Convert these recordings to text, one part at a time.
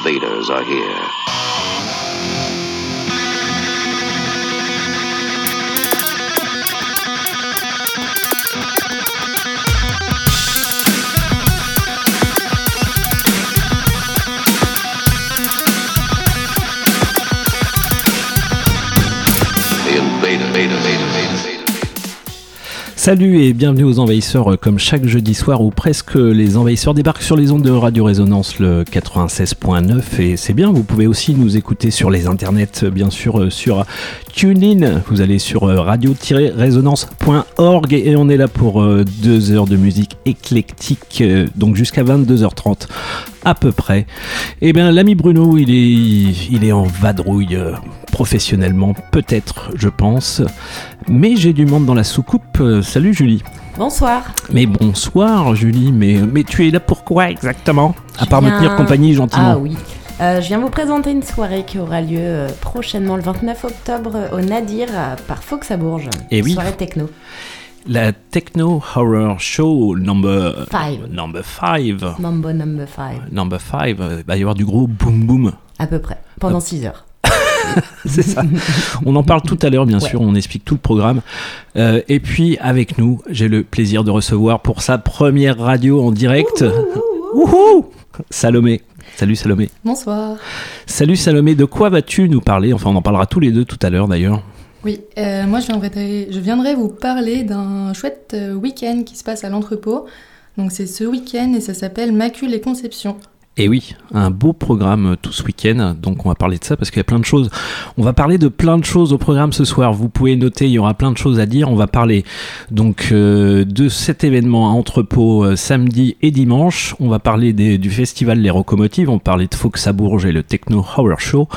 invaders are here. Salut et bienvenue aux envahisseurs comme chaque jeudi soir où presque les envahisseurs débarquent sur les ondes de Radio Résonance le 96.9 et c'est bien, vous pouvez aussi nous écouter sur les internets bien sûr sur TuneIn, vous allez sur radio-résonance.org et on est là pour deux heures de musique éclectique donc jusqu'à 22h30 à peu près. Et eh bien l'ami Bruno il est, il est en vadrouille professionnellement peut-être je pense mais j'ai du monde dans la soucoupe. Euh, salut Julie. Bonsoir. Mais bonsoir Julie, mais, mais tu es là pourquoi exactement? À part me tenir compagnie gentiment. Ah oui. Euh, je viens vous présenter une soirée qui aura lieu euh, prochainement le 29 octobre au Nadir par Fox à Bourges. Et eh oui. Soirée techno. La Techno Horror Show number 5. Number 5. Number number 5. Number 5. Il va y avoir du gros boom boom. À peu près. Pendant 6 heures. c'est ça. On en parle tout à l'heure, bien sûr, on explique tout le programme. Euh, et puis, avec nous, j'ai le plaisir de recevoir pour sa première radio en direct. Salomé. Salut Salomé. Bonsoir. Salut Salomé, de quoi vas-tu nous parler? Enfin, on en parlera tous les deux tout à l'heure d'ailleurs. Oui, euh, moi je viendrai, je viendrai vous parler d'un chouette euh, week-end qui se passe à l'entrepôt. Donc c'est ce week-end et ça s'appelle Macule et Conception. Et oui, un beau programme tout ce week-end, donc on va parler de ça parce qu'il y a plein de choses. On va parler de plein de choses au programme ce soir. Vous pouvez noter, il y aura plein de choses à dire. On va parler donc euh, de cet événement à entrepôt euh, samedi et dimanche. On va parler du festival Les Locomotives. On va parler de Fox à Bourges et le Techno Horror Show.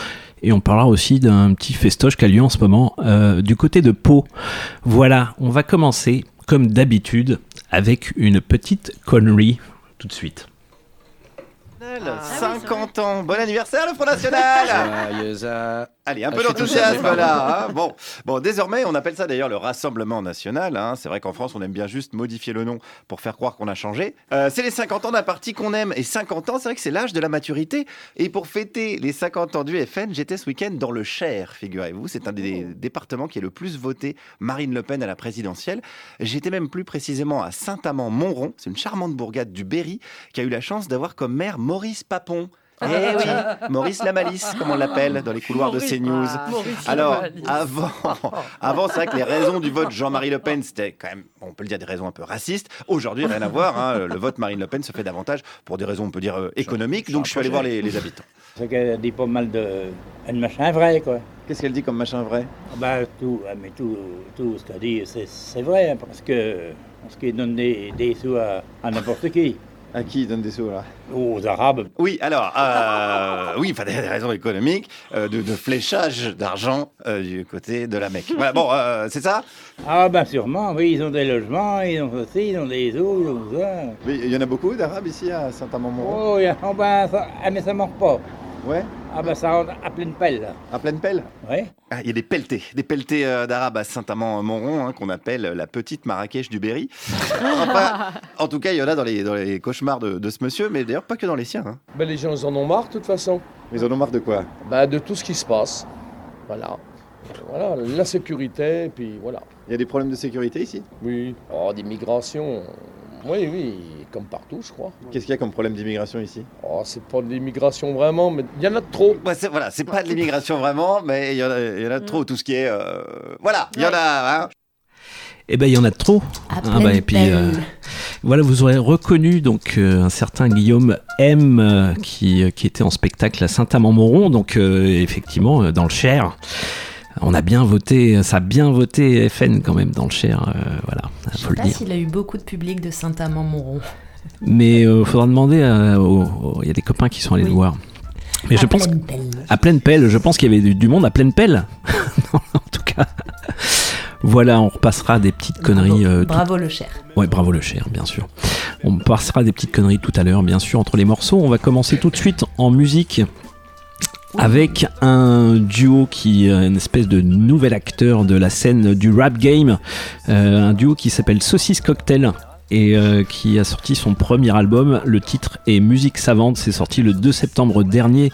Et on parlera aussi d'un petit festoche qui a lieu en ce moment euh, du côté de Pau. Voilà, on va commencer comme d'habitude avec une petite connerie tout de suite. 50 ah. Ans. Bon anniversaire, le Front National Allez, un peu d'enthousiasme là. Hein. bon, bon, désormais, on appelle ça d'ailleurs le Rassemblement National. Hein. C'est vrai qu'en France, on aime bien juste modifier le nom pour faire croire qu'on a changé. Euh, c'est les 50 ans d'un parti qu'on aime. Et 50 ans, c'est vrai que c'est l'âge de la maturité. Et pour fêter les 50 ans du FN, j'étais ce week-end dans le Cher, figurez-vous. C'est un des oh. départements qui est le plus voté Marine Le Pen à la présidentielle. J'étais même plus précisément à Saint-Amand-Montrond. C'est une charmante bourgade du Berry qui a eu la chance d'avoir comme maire Maurice Papon. Eh oui, Maurice Lamalisse, comme on l'appelle dans les couloirs de CNews. Alors, avant, avant c'est vrai que les raisons du vote Jean-Marie Le Pen, c'était quand même, on peut le dire, des raisons un peu racistes. Aujourd'hui, rien à voir. Hein. le vote Marine Le Pen se fait davantage pour des raisons, on peut dire, euh, économiques. Donc, je suis allé voir les, habitants. C'est qu'elle dit pas mal de un machin vrai, quoi. Qu'est-ce qu'elle dit comme machin vrai? Ah bah, tout, ah, mais tout, tout ce qu'elle dit, c'est vrai, hein, parce que parce qu'il donne des, des sous à n'importe qui. À qui donne des sous là Aux Arabes. Oui, alors, euh, oui, enfin des raisons économiques, euh, de, fléchage d'argent euh, du côté de la Mecque. Voilà, bon, c'est ça? Ah ben sûrement, oui, ils ont des logements, ils ont aussi, ils ont des eaux, ils ont ça. Mais il y en a beaucoup d'Arabes ici à Saint-Amand-Montrond Oh, il y a, oh ben, ça, ah, mais ça manque pas. Ouais ah bah ça rentre à pleine pelle. À pleine pelle Oui. Ah, il y a des pelletés, des pelletés euh, d'arabe à Saint-Amand-Montrond, hein, qu'on appelle la petite Marrakech du Berry. en tout cas, il y en a dans les, dans les cauchemars de, ce monsieur, mais d'ailleurs pas que dans les siens. Hein. Bah, les gens ils en ont marre de toute façon. Ils en ont marre de quoi? Bah, De tout ce qui se passe. Voilà. Voilà, l'insécurité, puis voilà. Il y a des problèmes de sécurité ici? Oui. Oh, d'immigration, oui, oui, comme partout, je crois. Qu'est-ce qu'il y a comme problème d'immigration ici? Oh, c'est pas de l'immigration vraiment, mais il y en a trop. c'est, voilà, c'est pas de l'immigration vraiment, mais il y, en a, trop. Mm. Tout ce qui est, euh, voilà, il y en a. Hein. Eh ben, il y en a trop. Ah, bah, et puis, euh, voilà, vous aurez reconnu donc euh, un certain Guillaume M qui, qui était en spectacle à Saint-Amand-Montrond, donc effectivement dans le Cher on a bien voté, ça a bien voté FN quand même dans le Cher, euh, voilà. Je sais pas s'il a eu beaucoup de public de Saint-Amand-Montrond. Mais il euh, faudra demander, il y a des copains qui sont allés le voir. Mais à je pense pleine pelle. à pleine pelle, je pense qu'il y avait du, monde à pleine pelle. en tout cas. Voilà, on repassera des petites conneries. Euh, bravo le Cher. Ouais, bravo le Cher, bien sûr. On passera des petites conneries tout à l'heure, bien sûr, entre les morceaux. On va commencer tout de suite en musique avec un duo qui est une espèce de nouvel acteur de la scène du rap game, euh, un duo qui s'appelle Saucisse Cocktail et qui a sorti son premier album. Le titre est Musique Savante. C'est sorti le 2 septembre dernier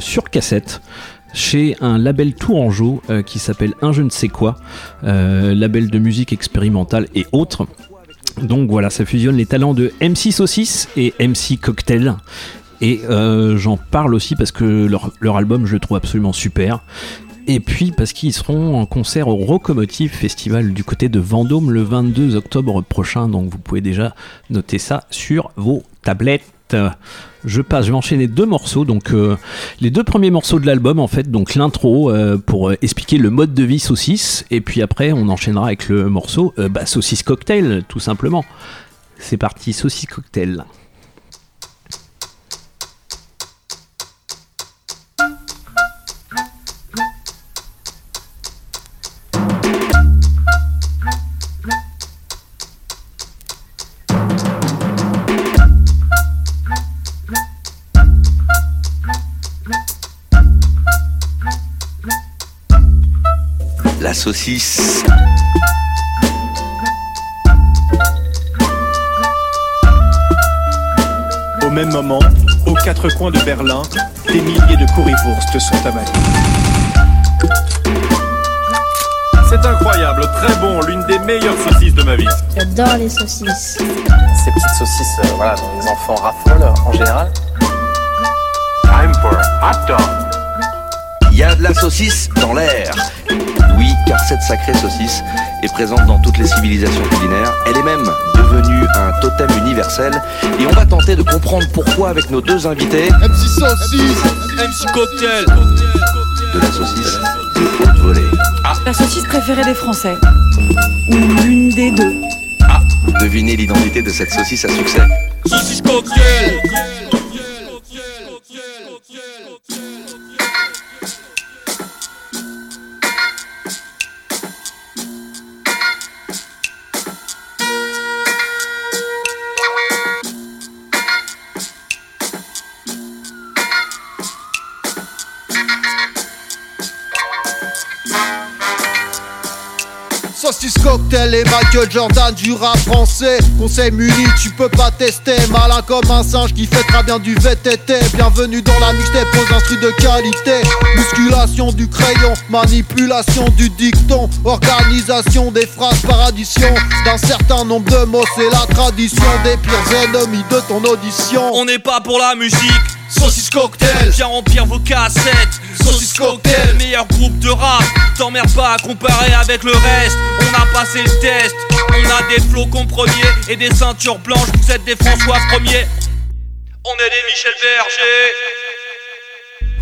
sur cassette chez un label tourangeau euh, qui s'appelle Un je ne sais quoi, euh, label de musique expérimentale et autres. Donc voilà, ça fusionne les talents de MC Saucisse et MC Cocktail. Et euh, j'en parle aussi parce que leur, album, je le trouve absolument super. Et puis parce qu'ils seront en concert au Rocomotive Festival du côté de Vendôme le 22 octobre prochain. Donc vous pouvez déjà noter ça sur vos tablettes je passe, je vais enchaîner deux morceaux. Donc, euh, les deux premiers morceaux de l'album, en fait, donc l'intro euh, pour expliquer le mode de vie saucisse, et puis après, on enchaînera avec le morceau bah, saucisse cocktail, tout simplement. C'est parti, saucisse cocktail. Saucisse. Au même moment, aux quatre coins de Berlin, des milliers de currywurst sont avalés. C'est incroyable, très bon, l'une des meilleures saucisses de ma vie. J'adore les saucisses. Ces petites saucisses, euh, voilà, dont les enfants raffolent en général. Time for hot dog. Il y a de la saucisse dans l'air. Car cette sacrée saucisse est présente dans toutes les civilisations culinaires. Elle est même devenue un totem universel. Et on va tenter de comprendre pourquoi avec nos deux invités. MC Saucisse, MC Cocktail. De la saucisse de haute volée. Ah. La saucisse préférée des Français. Ou l'une des deux. Ah, devinez l'identité de cette saucisse à succès. Saucisse Cocktail. Facebook. Cocktail et Michael Jordan du rap français. Conseil muni, tu peux pas tester. Malin comme un singe qui fait très bien du VTT. Bienvenue dans la mixtape aux instrus de qualité. Musculation du crayon, manipulation du dicton. Organisation des phrases par addition d'un certain nombre de mots. C'est la tradition des pires ennemis de ton audition. On n'est pas pour la musique. Saucisse cocktail, viens remplir vos cassettes. Saucisse cocktail, meilleur groupe de rap. T'emmerdes pas à comparer avec le reste. On a passé le On a des flocons premiers et des ceintures blanches. Vous êtes des François premiers. On est des Michel Berger.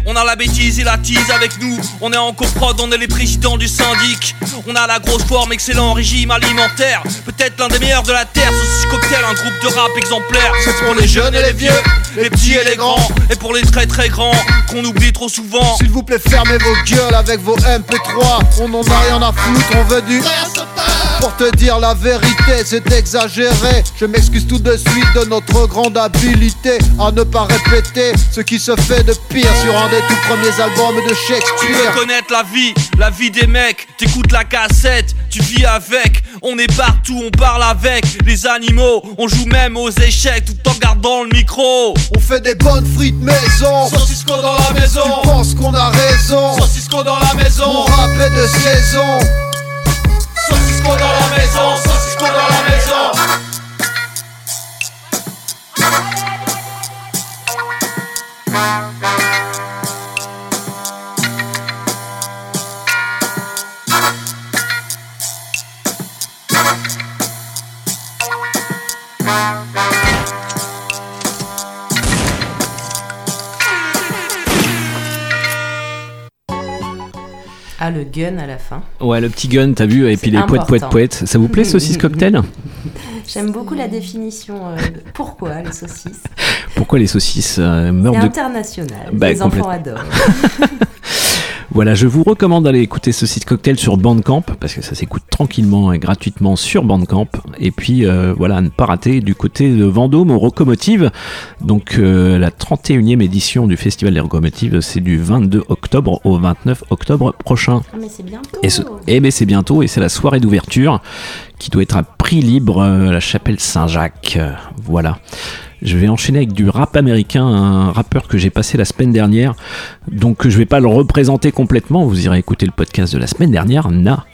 On a la bêtise et la tease avec nous. On est en coprod, on est les présidents du syndic. On a la grosse forme, excellent régime alimentaire. Peut-être l'un des meilleurs de la terre. Saucisse cocktail, un groupe de rap exemplaire. C'est pour les jeunes et les vieux, les petits et les grands. Et pour les très très grands, qu'on oublie trop souvent. S'il vous plaît, fermez vos gueules avec vos MP3. On n'en a rien à foutre, on veut du. Pour te dire la vérité, c'est exagéré. Je m'excuse tout de suite de notre grande habilité à ne pas répéter ce qui se fait de pire sur un des tout premiers albums de Shakespeare. Tu veux connaître la vie, la vie des mecs. T'écoutes la cassette, tu vis avec. On est partout, on parle avec les animaux. On joue même aux échecs tout en gardant le micro. On fait des bonnes frites maison. Saucisco dans la maison. Tu penses qu'on a raison. Saucisco dans la maison. On rappelle de saison. Saucisco dans la maison, saucisco dans la maison. Le gun à la fin. Ouais, le petit gun, t'as vu, et puis les poètes, poètes, poètes. Ça vous plaît, saucisse cocktail? J'aime beaucoup la définition. Euh, pourquoi les saucisses Pourquoi les saucisses euh, meurent de... international. Bah, les enfants adorent. Voilà, je vous recommande d'aller écouter ce site cocktail sur Bandcamp parce que ça s'écoute tranquillement et gratuitement sur Bandcamp. Et puis euh, voilà, à ne pas rater du côté de Vendôme aux Locomotives. Donc euh, la 31e édition du Festival des Locomotives, c'est du 22 octobre au 29 octobre prochain. Ah, mais c'est bientôt. Et, ce, eh ben, c'est bientôt et c'est la soirée d'ouverture qui doit être à prix libre à la chapelle Saint-Jacques. voilà. Je vais enchaîner avec du rap américain, un rappeur que j'ai passé la semaine dernière. Donc je vais pas le représenter complètement, vous irez écouter le podcast de la semaine dernière, Na.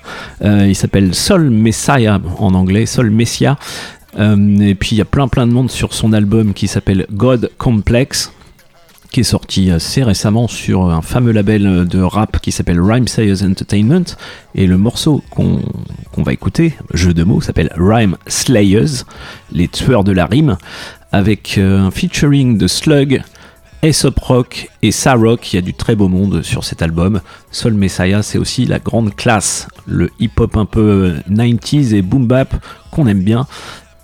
Euh, il s'appelle Sol Messiah en anglais, Sol Messia. Euh, et puis il y a plein plein de monde sur son album qui s'appelle God Complex qui est sorti assez récemment sur un fameux label de rap qui s'appelle Rhyme Sayers Entertainment. Et le morceau qu'on va écouter, jeu de mots, s'appelle Rhyme Slayers, les tueurs de la rime, avec euh, un featuring de Slug, Aesop Rock et Sarok. Il y a du très beau monde sur cet album. Sol Messiah, c'est aussi la grande classe, le hip-hop un peu 90s et boom bap qu'on aime bien.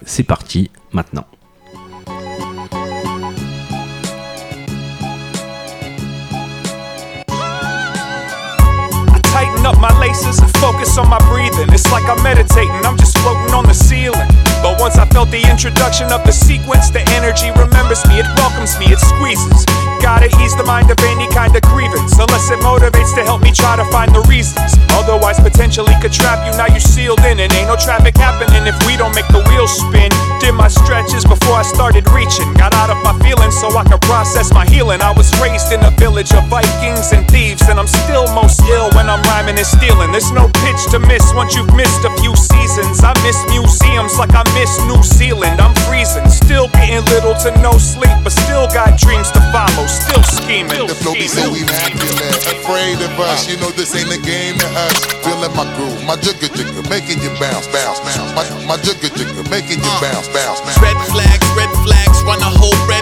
C'est parti maintenant. up my I'm meditating, I'm just floating on the ceiling. Once I felt the introduction of the sequence, the energy remembers me, it welcomes me, it squeezes. Gotta ease the mind of any kind of grievance, unless it motivates to help me try to find the reasons. Otherwise, potentially could trap you, now you're sealed in, and ain't no traffic happening if we don't make the wheels spin. Did my stretches before I started reaching, got out of my feelings so I could process my healing. I was raised in a village of Vikings and thieves, and I'm still most ill when I'm rhyming and stealing. There's no pitch to miss once you've missed a few seasons. I miss museums like I miss New Zealand. I'm freezing, still getting little to no sleep, but still got dreams to follow, still scheming. The flow be so immaculate, afraid of us. You know this ain't a game to us. Feeling my groove, my jigger jigger, making you bounce, bounce, bounce. My, my jigger jigger, making you bounce, bounce, bounce. Red flags, red flags, run a whole red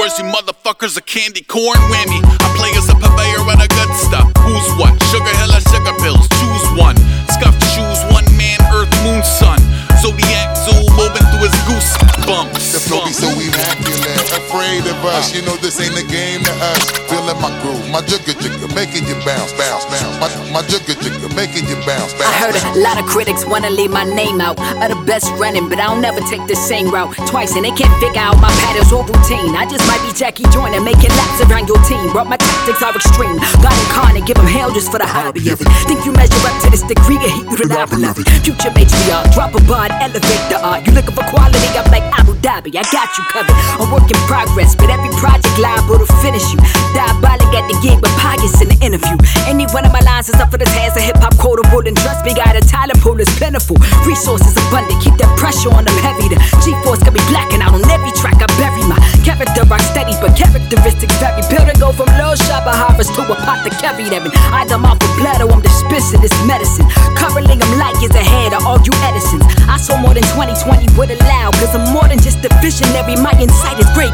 Shores, you motherfuckers are candy corn whammy. I play as a purveyor of the good stuff. Who's what? Sugar hill or sugar pills? Choose one. Scuffed shoes, one man, earth, moon, sun. Zodiac zoo moving through his goose bumps. The flow be so immaculate, afraid of us. You know this ain't a game to us. Feeling my groove, my jigger jigger, making you bounce, bounce, bounce. My, my jigger jigger, making you bounce, bounce. I heard a lot of critics wanna leave my name out of the best running, but I'll never take the same route twice, and they can't figure out my patterns or routine. I just might be Jackie Joyner, making laps around your team, but my tactics are extreme. God incarnate, give 'em hell just for the hobby of it. Think you measure up to this degree of heat, you the I love it. Future matriarch, drop a bar, elevate the art. You looking for quality? I'm like Abu Dhabi, I got you covered. A work in progress, but every project liable to finish you. Diabolic at the gig, but pious in the interview. Any one of my lines is up for the task of hip hop quotable, and trust me, got a talent pool is plentiful. Resources abundant, keep that pressure on them heavy. The G force can be blacking out on every track. I bury my character rock steady, but characteristics vary. Building go from low shopper harvest to a pot to carry them. And either I'm off blood or I'm dispensing this medicine. Currently, I'm like is ahead of all you Edisons. I saw more than 2020 would allow, cause I'm more than just a visionary. My insight is great.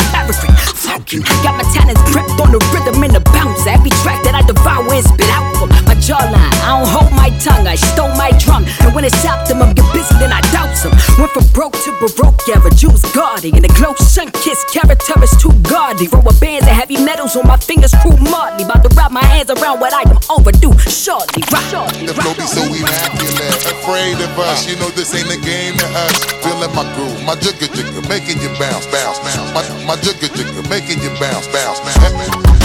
Falcon. Got my talents prepped on the rhythm and the bounce. Every track that I devour and spit out from my jawline. I don't hold my tongue, I stole my drum. And when it's optimum, get busy, then I doubt some. Went from broke to baroque era, Jews guarding. And the close sun kiss character is too godly. Roll bands of heavy metals on my fingers, crew Marley. About to wrap my hands around what I am overdue. Shortly, rock. The flow be so immaculate, afraid of us. You know this ain't a game to us. Feeling my groove, my jigger jigger, making you bounce, bounce, bounce. My, my jigger jigger, making you bounce, bounce, bounce.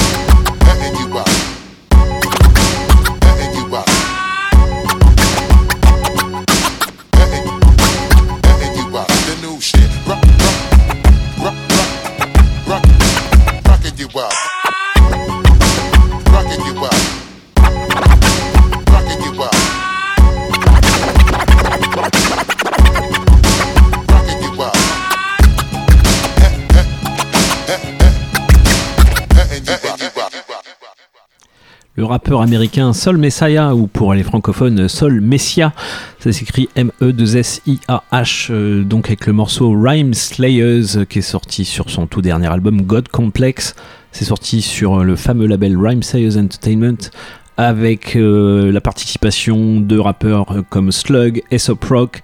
Rappeur américain Sol Messiah, ou pour les francophones, Sol Messia. Ça s'écrit M-E-2-S-I-A-H, euh, donc avec le morceau Rhyme Slayers, qui est sorti sur son tout dernier album God Complex. C'est sorti sur le fameux label Rhyme Slayers Entertainment avec euh, la participation de rappeurs comme Slug, Aesop Rock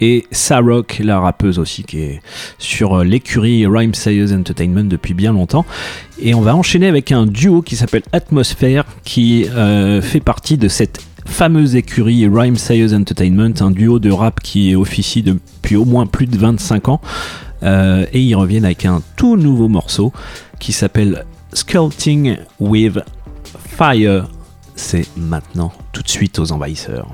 et Sarok, la rappeuse aussi, qui est sur l'écurie Rhyme Sayers Entertainment depuis bien longtemps. Et on va enchaîner avec un duo qui s'appelle Atmosphere, qui euh, fait partie de cette fameuse écurie Rhyme Sayers Entertainment, un duo de rap qui officie depuis au moins plus de 25 ans. Euh, et ils reviennent avec un tout nouveau morceau qui s'appelle Sculpting with Fire. C'est maintenant, tout de suite aux envahisseurs.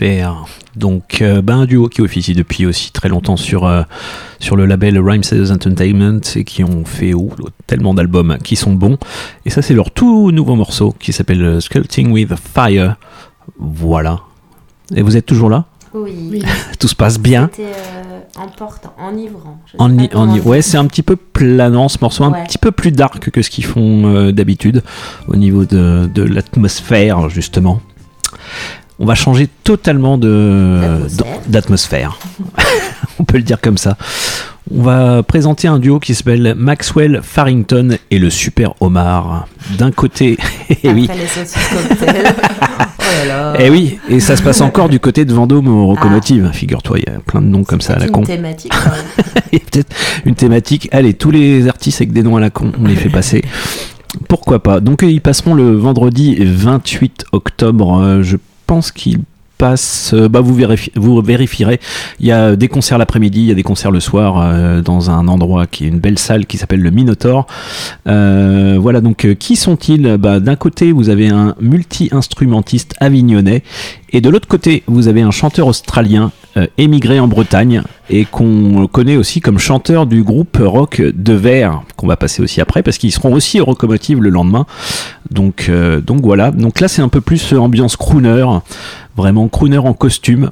Atmosphère. Donc, euh, ben, un duo qui officie depuis aussi très longtemps sur, euh, sur le label Rhymes Entertainment et qui ont fait oh, tellement d'albums qui sont bons. Et ça, c'est leur tout nouveau morceau qui s'appelle euh, Sculpting with Fire. Voilà. Et vous êtes toujours là? Oui. Tout se passe bien. Enivrant. Je sais En, pas en- ouais, c'est un petit peu planant ce morceau, un petit peu plus dark que ce qu'ils font euh, d'habitude au niveau de, de l'atmosphère justement. On va changer totalement D'atmosphère. On peut le dire comme ça. On va présenter un duo qui s'appelle Maxwell Farrington et le Super Omar. D'un côté, eh oui, cocktail. oh là là. eh oui, et ça se passe encore du côté de Vendôme aux locomotives. Figure-toi, il y a plein de noms comme ça à la con. une thématique. quand même. Il y a peut-être une thématique. Allez, tous les artistes avec des noms à la con, on les fait passer. Pourquoi pas? Donc ils passeront le vendredi 28 octobre. Euh, je pense qu'ils passent. euh, bah, vous, vous vérifierez. Il y a des concerts l'après-midi, il y a des concerts le soir euh, dans un endroit qui est une belle salle qui s'appelle le Minotaur. Euh, voilà, donc qui sont-ils? Bah, D'un côté, vous avez un multi-instrumentiste avignonnais, et de l'autre côté, vous avez un chanteur australien émigré en Bretagne et qu'on connaît aussi comme chanteur du groupe rock De Verre, qu'on va passer aussi après, parce qu'ils seront aussi au Locomotive le lendemain. Donc, donc voilà, donc là c'est un peu plus ambiance crooner, vraiment crooner en costume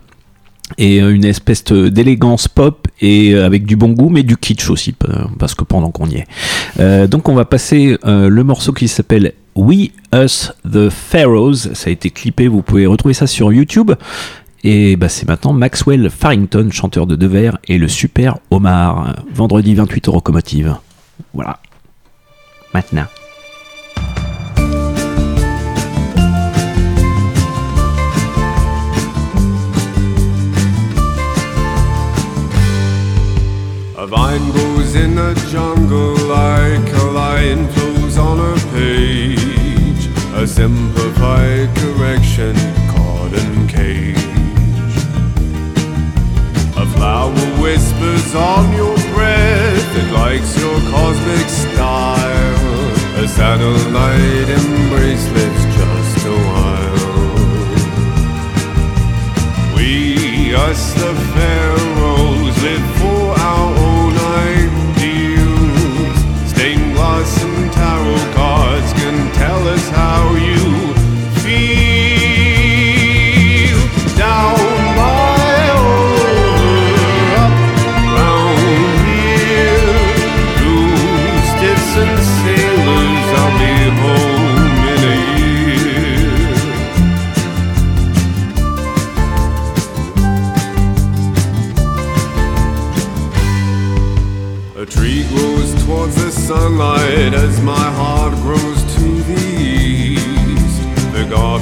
et euh, une espèce d'élégance pop et euh, avec du bon goût mais du kitsch aussi parce que pendant qu'on y est. Euh, donc on va passer le morceau qui s'appelle We Us the Pharaohs. Ça a été clippé vous pouvez retrouver ça sur YouTube. Et bah, c'est maintenant Maxwell Farrington chanteur de Devers et le super Omar. Vendredi 28 au Locomotive voilà. Maintenant A vine grows in the jungle like a lion flows on a page. A simplified correction, cotton cage. A flower whispers on your breath, it likes your cosmic style. A satellite embracelets just a while. We, us the pharaohs, sunlight as my heart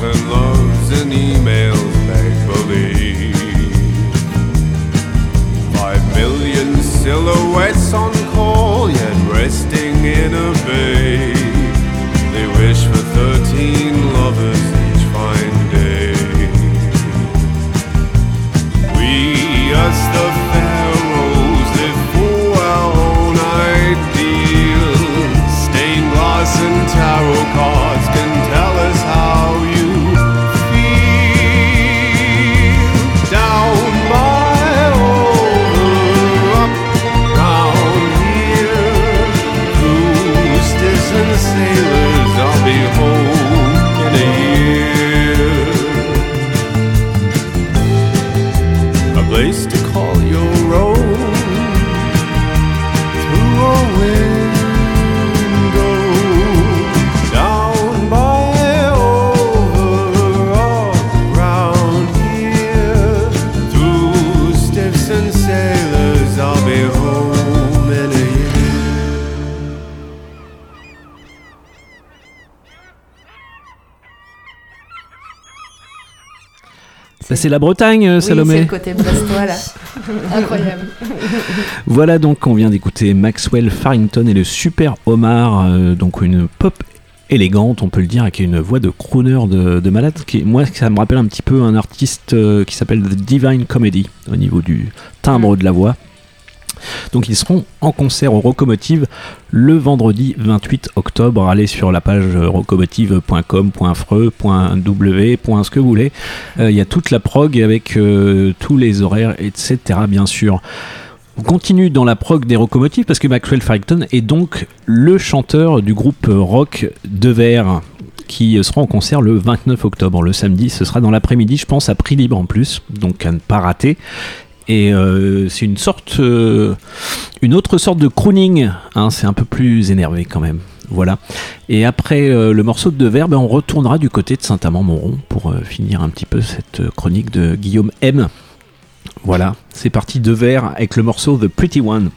The loves and emails make believe. Five million silhouettes on call, yet resting in a bay. They wish for thirteen lovers c'est la Bretagne, euh, Oui, Salomé c'est le côté brestois là. Incroyable. Voilà donc on vient d'écouter Maxwell Farrington et le Super Omar, euh, donc une pop élégante, on peut le dire, avec une voix de crooner de, de malade. Qui, moi, ça me rappelle un petit peu un artiste euh, qui s'appelle The Divine Comedy au niveau du timbre de la voix. Donc ils seront en concert au Rocomotive le vendredi 28 octobre. Allez sur la page euh, rocomotive.com.freux.w. ce que vous voulez. Euh, Il y a toute la prog avec euh, tous les horaires, etc. bien sûr. On continue dans la prog des Rocomotives parce que Maxwell Farrington est donc le chanteur du groupe rock De Verre qui sera en concert le 29 octobre, le samedi. Ce sera dans l'après-midi, je pense, à prix libre en plus, donc à ne pas rater. Et euh, c'est une sorte, euh, une autre sorte de crooning. hein, c'est un peu plus énervé quand même. Voilà. Et après euh, le morceau de ben, on retournera du côté de Saint-Amand-Montrond pour finir un petit peu cette chronique de Guillaume M. Voilà, c'est parti De Verre avec le morceau The Pretty One.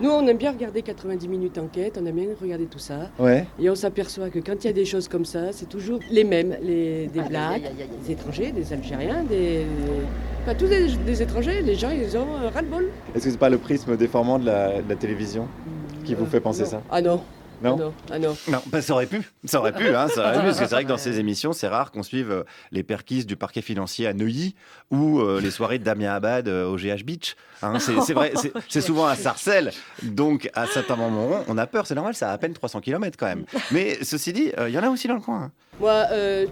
Nous, on aime bien regarder 90 minutes enquête, on aime bien regarder tout ça. Ouais. Et on s'aperçoit que quand il y a des choses comme ça, c'est toujours les mêmes. Les, des blacks, aïe, aïe. des étrangers, des Algériens, des. Pas tous des, des étrangers, les gens, ils ont euh, ras-le-bol. Est-ce que c'est pas le prisme déformant de la, de la télévision qui vous fait penser ça? Ah non. Non Ah non. Ah non. Non, bah, ça aurait pu. Ça aurait pu, hein, ça aurait pu. Parce que c'est vrai que dans ces émissions, c'est rare qu'on suive euh, les perquises du parquet financier à Neuilly ou euh, les soirées de Damien Abad euh, au GH Beach. Hein, c'est vrai, c'est- souvent à Sarcelles. Donc, à Saint-Amand-Montrond, on a peur. C'est normal, c'est à peine 300 km quand même. Mais ceci dit, euh, il y en a aussi dans le coin. hein. Moi,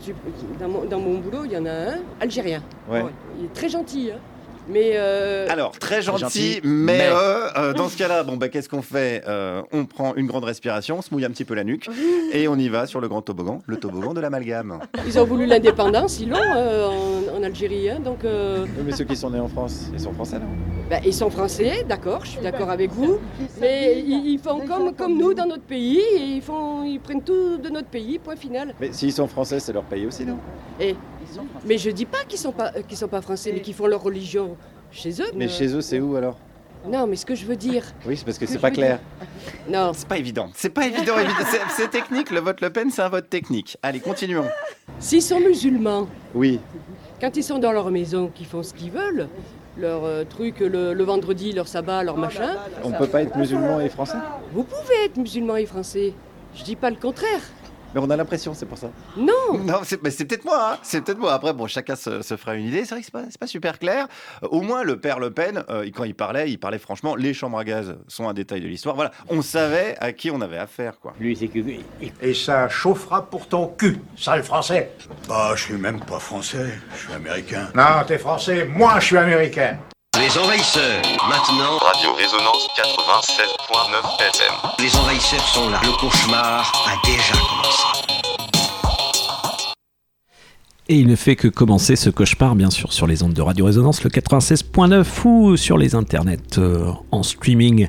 tu- dans, mon, dans mon boulot, il y en a un, algérien. Ouais. Bon, il est très gentil, hein. Mais. euh, Alors, très gentil, gentil, mais, mais- euh, euh, dans ce cas-là, bon, bah, qu'est-ce qu'on fait Euh, On prend une grande respiration, on se mouille un petit peu la nuque et on y va sur le grand toboggan, le toboggan de l'amalgame. Ils ont voulu l'indépendance, ils l'ont euh, en, en Algérie, hein, donc. euh, Mais ceux qui sont nés en France, ils sont français, non? Ben, ils sont français, d'accord, je suis d'accord avec vous, mais ils, ils font comme, comme nous dans notre pays, et ils, font, ils prennent tout de notre pays, point final. Mais s'ils sont français, c'est leur pays aussi, non? Et, mais je dis pas qu'ils sont pas, euh, qu'ils sont pas français, mais qu'ils font leur religion chez eux. Mais chez eux, c'est où alors? Non, mais ce que je veux dire. Oui, c'est parce que Ce c'est pas clair. dire- Non. C'est pas évident. C'est pas évident. C'est technique. Le vote Le Pen, c'est un vote technique. Allez, continuons. S'ils sont musulmans, Oui. quand ils sont dans leur maison, qu'ils font ce qu'ils veulent, leur euh, truc le, le vendredi, leur sabbat, leur machin. On peut pas être musulman et français? Vous pouvez être musulman et français. Je dis pas le contraire. Mais on a l'impression, c'est pour ça. Non Non, c'est mais c'est peut-être moi. hein. C'est peut-être moi. Après, bon, chacun se, se fera une idée. C'est vrai que c'est pas, c'est pas super clair. Euh, au moins, le père Le Pen, euh, quand il parlait, il parlait franchement. Les chambres à gaz sont un détail de l'histoire. Voilà, on savait à qui on avait affaire, quoi. Lui, c'est que. Et ça chauffera pour ton cul, sale français. Bah, je suis même pas français, je suis américain. Non, t'es français, moi je suis américain. Les envahisseurs, maintenant. Radio Résonance 96.9 FM. Les envahisseurs sont là. Le cauchemar a déjà. Et il ne fait que commencer ce cauchemar, bien sûr, sur les ondes de Radio Résonance, le 96.9 ou sur les internets euh, en streaming.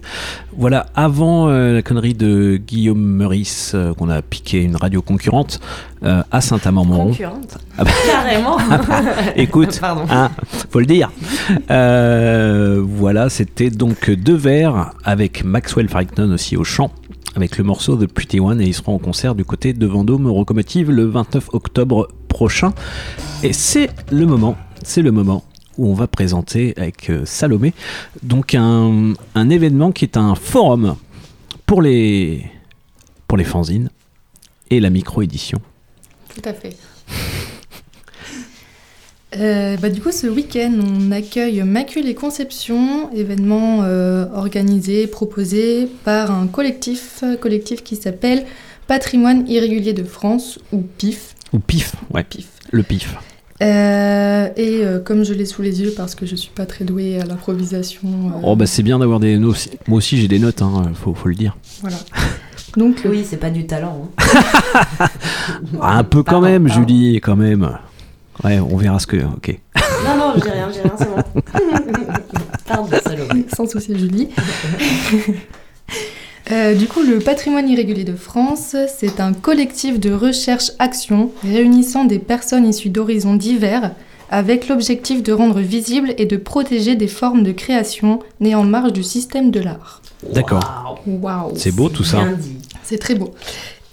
Voilà, avant euh, la connerie de Guillaume Meurice, euh, qu'on a piqué une radio concurrente à Saint-Amand-Montrond. Concurrente Ah bah- Carrément. Écoute, Pardon. hein, faut le dire. Voilà, c'était donc deux vers avec Maxwell Farrington aussi au chant. Avec le morceau The Pretty One et ils seront en concert du côté de Vendôme Eurocomotive le 29 octobre prochain. Et c'est le moment, c'est le moment où on va présenter avec euh, Salomé donc un, un événement qui est un forum pour les pour les fanzines et la micro-édition. Tout à fait. Euh, bah, du coup, ce week-end, on accueille Macule et Conception, événement euh, organisé, proposé par un collectif, collectif qui s'appelle Patrimoine irrégulier de France, ou PIF. Ou pif, ouais. Le pif. Euh, et euh, comme je l'ai sous les yeux parce que je suis pas très douée à l'improvisation. euh, Oh bah c'est bien d'avoir des notes. Moi aussi j'ai des notes, hein, faut, faut le dire. Voilà. Donc, oui, c'est pas du talent. hein. Ah, un peu quand même, Julie, quand même. Ouais, on verra ce que. Ok. Non, non, je dis rien, je dis rien, c'est bon. Pardon, Salomé. Sans souci, Julie. Euh, du coup, le patrimoine irrégulier de France, c'est un collectif de recherche-action réunissant des personnes issues d'horizons divers avec l'objectif de rendre visible et de protéger des formes de création nées en marge du système de l'art. D'accord. Waouh C'est beau tout ça. C'est très beau.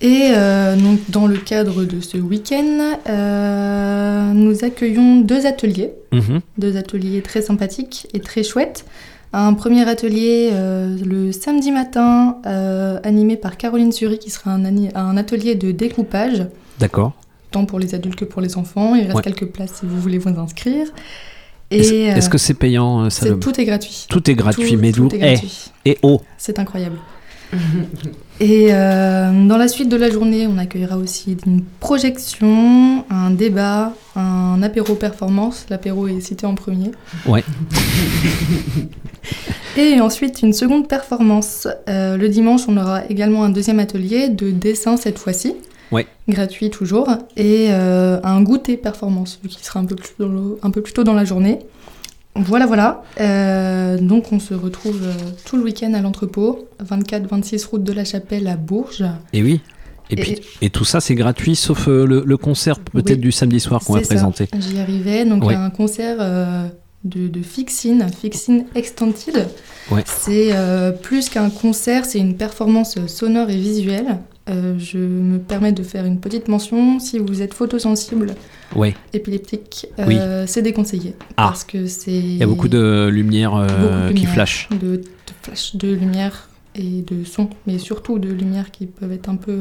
Et euh, donc, dans le cadre de ce week-end, euh, nous accueillons deux ateliers, Mhm. deux ateliers très sympathiques et très chouettes. Un premier atelier euh, le samedi matin, euh, animé par Caroline Suri, qui sera un, atelier de découpage, D'accord. tant pour les adultes que pour les enfants. Il reste Ouais. quelques places si vous voulez vous inscrire. Est-ce que c'est payant, euh, c'est- Salomé tout est gratuit. Tout est gratuit, Tout- mais tout est gratuit. Et, et oh C'est incroyable. Et euh, dans la suite de la journée, on accueillera aussi une projection, un débat, un apéro performance. L'apéro est cité en premier. Ouais. Et ensuite une seconde performance. Euh, le dimanche, on aura également un deuxième atelier de dessin cette fois-ci, Ouais. gratuit toujours, et euh, un goûter performance, vu qu'il sera un peu, plus un peu plus tôt dans la journée. Voilà, voilà. Euh, donc on se retrouve euh, tout le week-end à l'entrepôt, 24-26 route de la Chapelle à Bourges. Et oui. Et, Et- puis, et tout ça, c'est gratuit, sauf euh, le, le concert peut-être Oui. du samedi soir qu'on va ça, présenter. J'y arrivais. Donc Ouais. il y a un concert euh, de, de Fixin, Fixin Extended. Ouais. C'est euh, plus qu'un concert, c'est une performance sonore et visuelle. Euh, je me permets de faire une petite mention. Si vous êtes photosensible, épileptique, Oui. euh, c'est déconseillé. Ah. Parce que c'est. Il y a beaucoup de lumière euh, qui flash. De, de flash, de lumière et de son, mais surtout de lumière qui peuvent être un peu,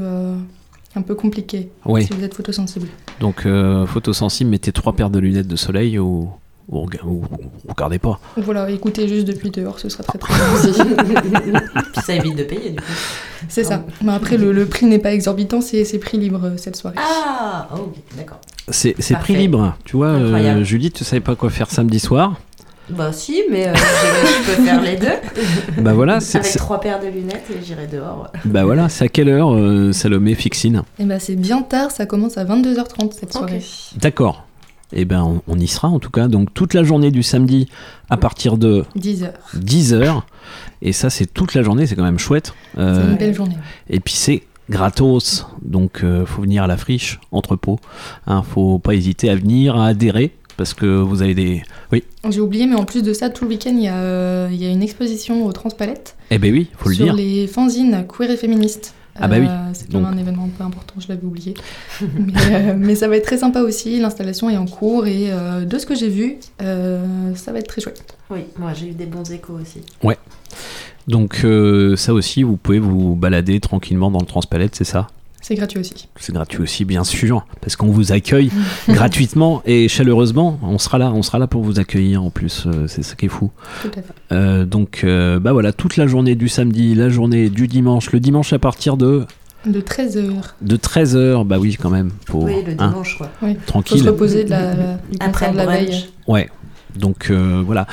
un peu compliquées Oui. si vous êtes photosensible. Donc, photosensible, mettez trois paires de lunettes de soleil ou, ou, rega- ou- ou regardez pas. Voilà, écoutez juste depuis dehors, ce sera très très bien aussi. Puis ça évite de payer du coup. C'est ça. Mais après, le, le prix n'est pas exorbitant, c'est c'est prix libre euh, cette soirée. Ah, oh, ok, d'accord. C'est c'est prix libre. Tu vois, euh. Judith, tu savais pas quoi faire samedi soir Bah si, mais euh, je, peux faire les deux. Bah voilà, c'est- Avec c'est- trois paires de lunettes et j'irai dehors. Bah voilà, c'est à quelle heure, euh, Salomé Fixine Et ben c'est bien tard, ça commence à 22h30 cette soirée. D'accord. Eh ben, on, on y sera en tout cas. Donc, toute la journée du samedi à partir de 10h. 10h. Et ça, c'est toute la journée, c'est quand même chouette. Euh, C'est une belle journée. Et puis, c'est gratos. Donc, euh, faut venir à la friche, entrepôt. Hein, faut pas hésiter à venir, à adhérer. Parce que vous avez des. Oui. J'ai oublié, mais en plus de ça, tout le week-end, il y, a, euh, il y a une exposition au Transpalette Eh ben oui, faut le sur dire. les fanzines queer et féministes. Ah bah oui. Euh, c'est quand même un événement peu important, je l'avais oublié. mais, euh, mais ça va être très sympa aussi, l'installation est en cours et euh, de ce que j'ai vu, euh, ça va être très chouette. Oui, moi j'ai eu des bons échos aussi. Ouais. Donc, euh, ça aussi, vous pouvez vous balader tranquillement dans le Transpalette, c'est ça? C'est gratuit aussi. C'est gratuit aussi, bien sûr, parce qu'on vous accueille gratuitement et chaleureusement. On sera là, on sera là pour vous accueillir en plus. euh, c'est ça qui est fou. Tout à fait. Euh, donc, euh, bah voilà, toute la journée du samedi, la journée du dimanche, le dimanche à partir de De 13h. de 13h, bah oui, quand même. Faut, Oui, le hein, dimanche, quoi. Oui. Tranquille. Faut se reposer de la, Après de la brunch. veille. Ouais, donc euh, voilà.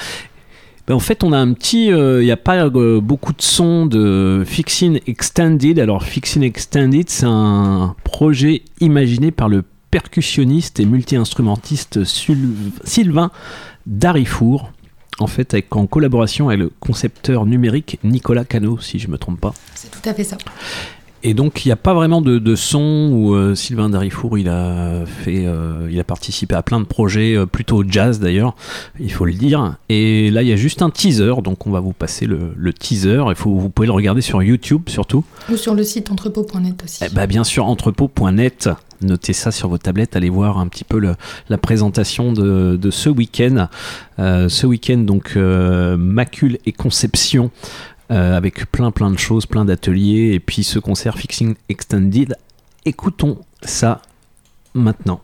Ben, en fait, on a un petit. Il n'y a pas euh, beaucoup de sons de Fixin Extended. Alors, Fixin Extended, c'est un projet imaginé par le percussionniste et multi-instrumentiste Sylvain Darifour. En fait, avec, en collaboration avec le concepteur numérique Nicolas Cano, si je me trompe pas. C'est tout à fait ça. Et donc, il n'y a pas vraiment de, de son où euh, Sylvain Darifour, il a fait, euh, il a participé à plein de projets, euh, plutôt jazz d'ailleurs, il faut le dire. Et là, il y a juste un teaser, donc on va vous passer le, le teaser. Il faut, vous pouvez le regarder sur YouTube surtout. Ou sur le site entrepôt.net aussi. Eh bah, bien sûr, entrepôt.net. Notez ça sur vos tablettes, allez voir un petit peu le- la présentation de, de ce week-end. Euh, ce week-end, donc, Macule et Conception, euh, avec plein plein de choses, plein d'ateliers, et puis ce concert Fixing Extended. Écoutons ça maintenant.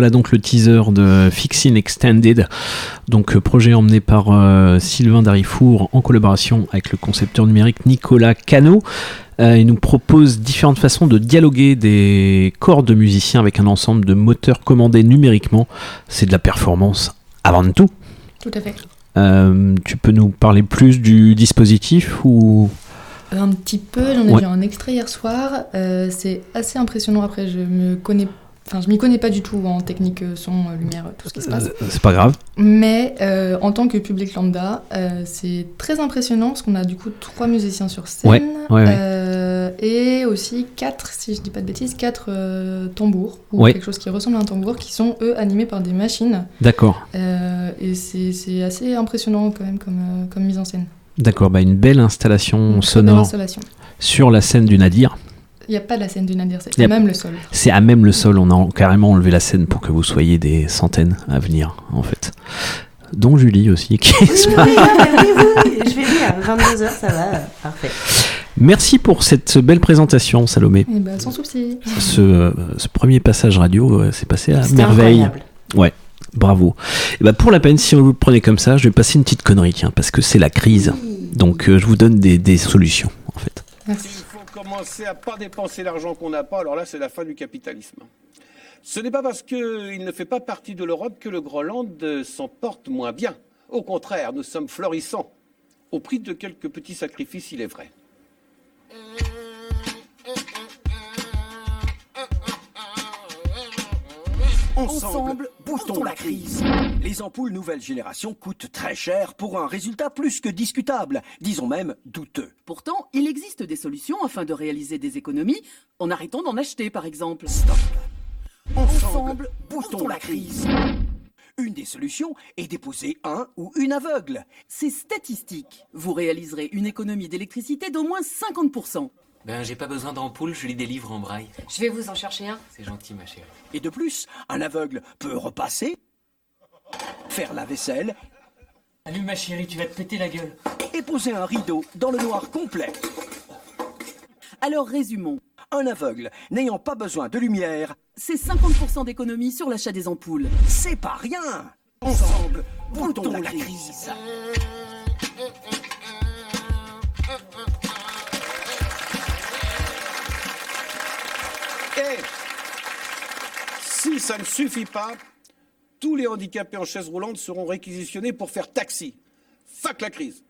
Voilà donc le teaser de Fixin Extended, donc euh, projet emmené par euh, Sylvain Darifour en collaboration avec le concepteur numérique Nicolas Cano. Euh, il nous propose différentes façons de dialoguer des corps de musiciens avec un ensemble de moteurs commandés numériquement. C'est de la performance avant de tout. Tout à fait. Euh, tu peux nous parler plus du dispositif ou? Un petit peu, j'en ai Ouais. vu un extrait hier soir. Euh, c'est assez impressionnant. Après, je me connais, enfin, je m'y connais pas du tout en technique euh, son, euh, lumière, tout ce qui se passe. Euh, c'est pas grave. Mais euh, en tant que public lambda, euh, c'est très impressionnant parce qu'on a du coup trois musiciens sur scène Ouais, ouais, ouais. euh, et aussi quatre, si je dis pas de bêtises, quatre euh, tambours ou quelque chose qui ressemble à un tambour qui sont eux animés par des machines. D'accord. Euh, et c'est assez impressionnant quand même comme, euh, comme mise en scène. D'accord, bah une belle installation Une très belle sonore installation. sur la scène du Nadir. Il n'y a pas la scène du Nadir, c'est a- même le sol. C'est à même le sol, on a carrément enlevé la scène pour que vous soyez des centaines à venir, en fait. Dont Julie aussi, qui Oui, oui, oui, oui, je vais dire, 22h, ça va, euh, parfait. Merci pour cette belle présentation, Salomé. Eh ben, sans souci. Ce, euh, ce premier passage radio euh, s'est passé à merveille. incroyable. Ouais, bravo. Et bah pour la peine, si vous le prenez comme ça, je vais passer une petite connerie, parce que c'est la crise. Donc euh, je vous donne des, des solutions, en fait. Faut commencer à pas dépenser l'argent qu'on n'a pas, alors là c'est la fin du capitalisme. Ce n'est pas parce qu'il ne fait pas partie de l'Europe que le Groenland euh, s'en porte moins bien. Au contraire, nous sommes florissants, au prix de quelques petits sacrifices, il est vrai. Ensemble, boostons la crise. Les ampoules nouvelle génération coûtent très cher pour un résultat plus que discutable, disons même douteux. Pourtant, il existe des solutions afin de réaliser des économies en arrêtant d'en acheter, par exemple. Ensemble, boostons la crise. Une des solutions est déposer un ou une aveugle. C'est statistique. Vous réaliserez une économie d'électricité d'au moins 50%. Ben, j'ai pas besoin d'ampoule, je lis des livres en braille. Je vais vous en chercher un. C'est gentil, ma chérie. Et de plus, un aveugle peut repasser, faire la vaisselle Allume, ma chérie, tu vas te péter la gueule. et poser un rideau dans le noir complet. Alors résumons. Un aveugle n'ayant pas besoin de lumière, C'est 50% d'économie sur l'achat des ampoules. c'est pas rien. Ensemble, boutons la crise. Et si ça ne suffit pas, tous les handicapés en chaise roulante seront réquisitionnés pour faire taxi. Fuck la crise.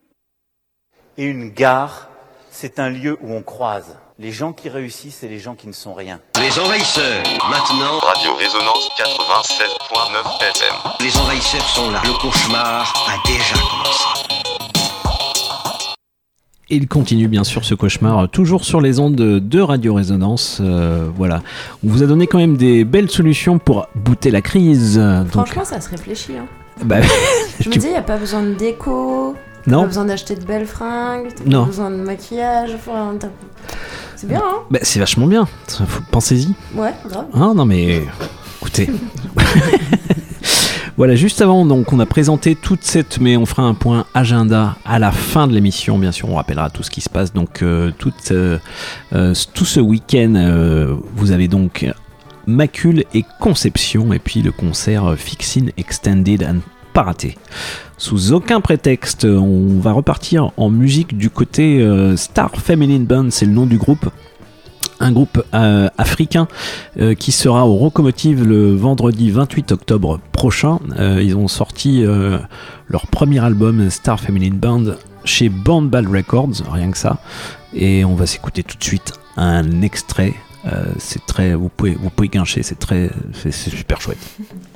Et une gare, c'est un lieu où on croise les gens qui réussissent et les gens qui ne sont rien. Les envahisseurs, maintenant. Radio Résonance 96.9 FM. Les envahisseurs sont là. Le cauchemar a déjà commencé. Et il continue bien sûr ce cauchemar, euh, toujours sur les ondes de, Radio Résonance. euh, voilà. On vous a donné quand même des belles solutions pour booter la crise. Donc, Franchement, ça se réfléchit. Hein. bah, Je me tu- dis, il n'y a pas besoin de déco, Non. pas besoin d'acheter de belles fringues, Non. pas besoin de maquillage. enfin, C'est bien, hein bah, c'est vachement bien. Pensez-y. Ouais, grave. Ah non mais écoutez. voilà, juste avant donc on a présenté toute cette mais on fera un point agenda à la fin de l'émission bien sûr, on rappellera tout ce qui se passe donc euh, euh, euh, tout ce week-end vous avez donc Macule et Conception et puis le concert euh, Fixin Extended and pas raté. Sous aucun prétexte, on va repartir en musique du côté Star Feminine Band, c'est le nom du groupe un groupe euh, africain euh, qui sera au Rocomotive le vendredi 28 octobre prochain. Euh, ils ont sorti leur premier album Star Feminine Band chez Bandball Records, rien que ça. Et on va s'écouter tout de suite un extrait. C'est très, vous pouvez, vous pouvez guincher, c'est très, c'est super chouette.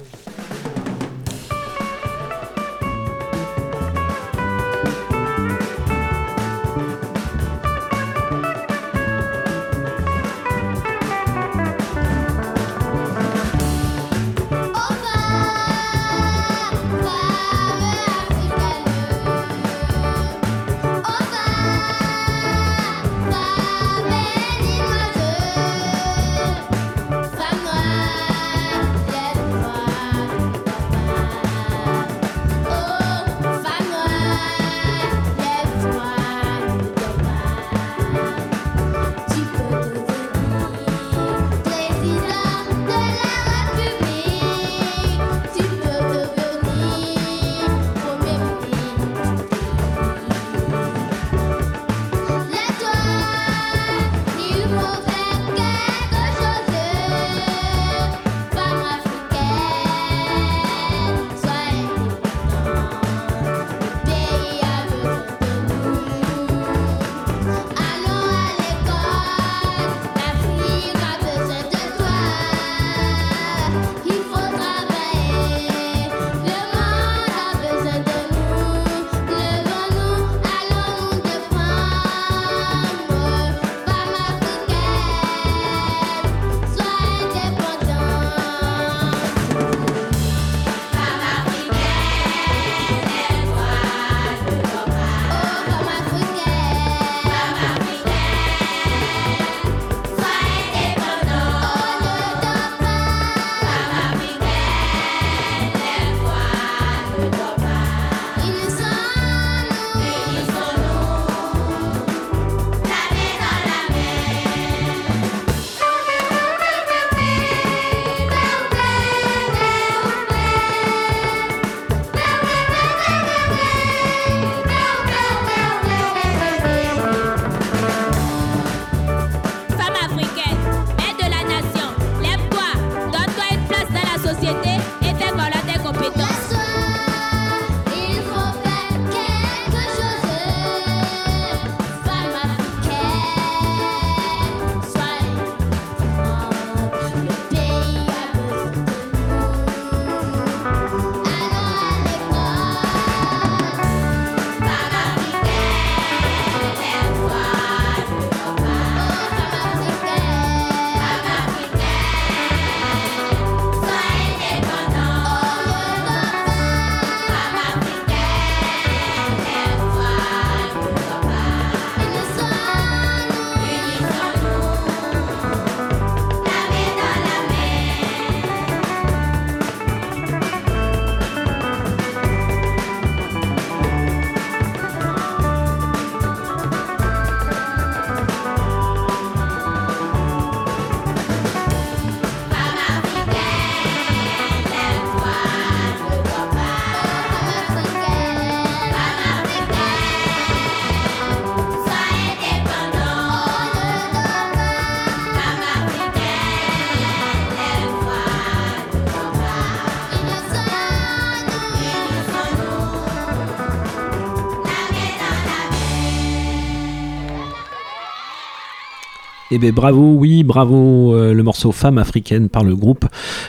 Eh bien bravo, oui, bravo, euh, le morceau Femme africaine par le groupe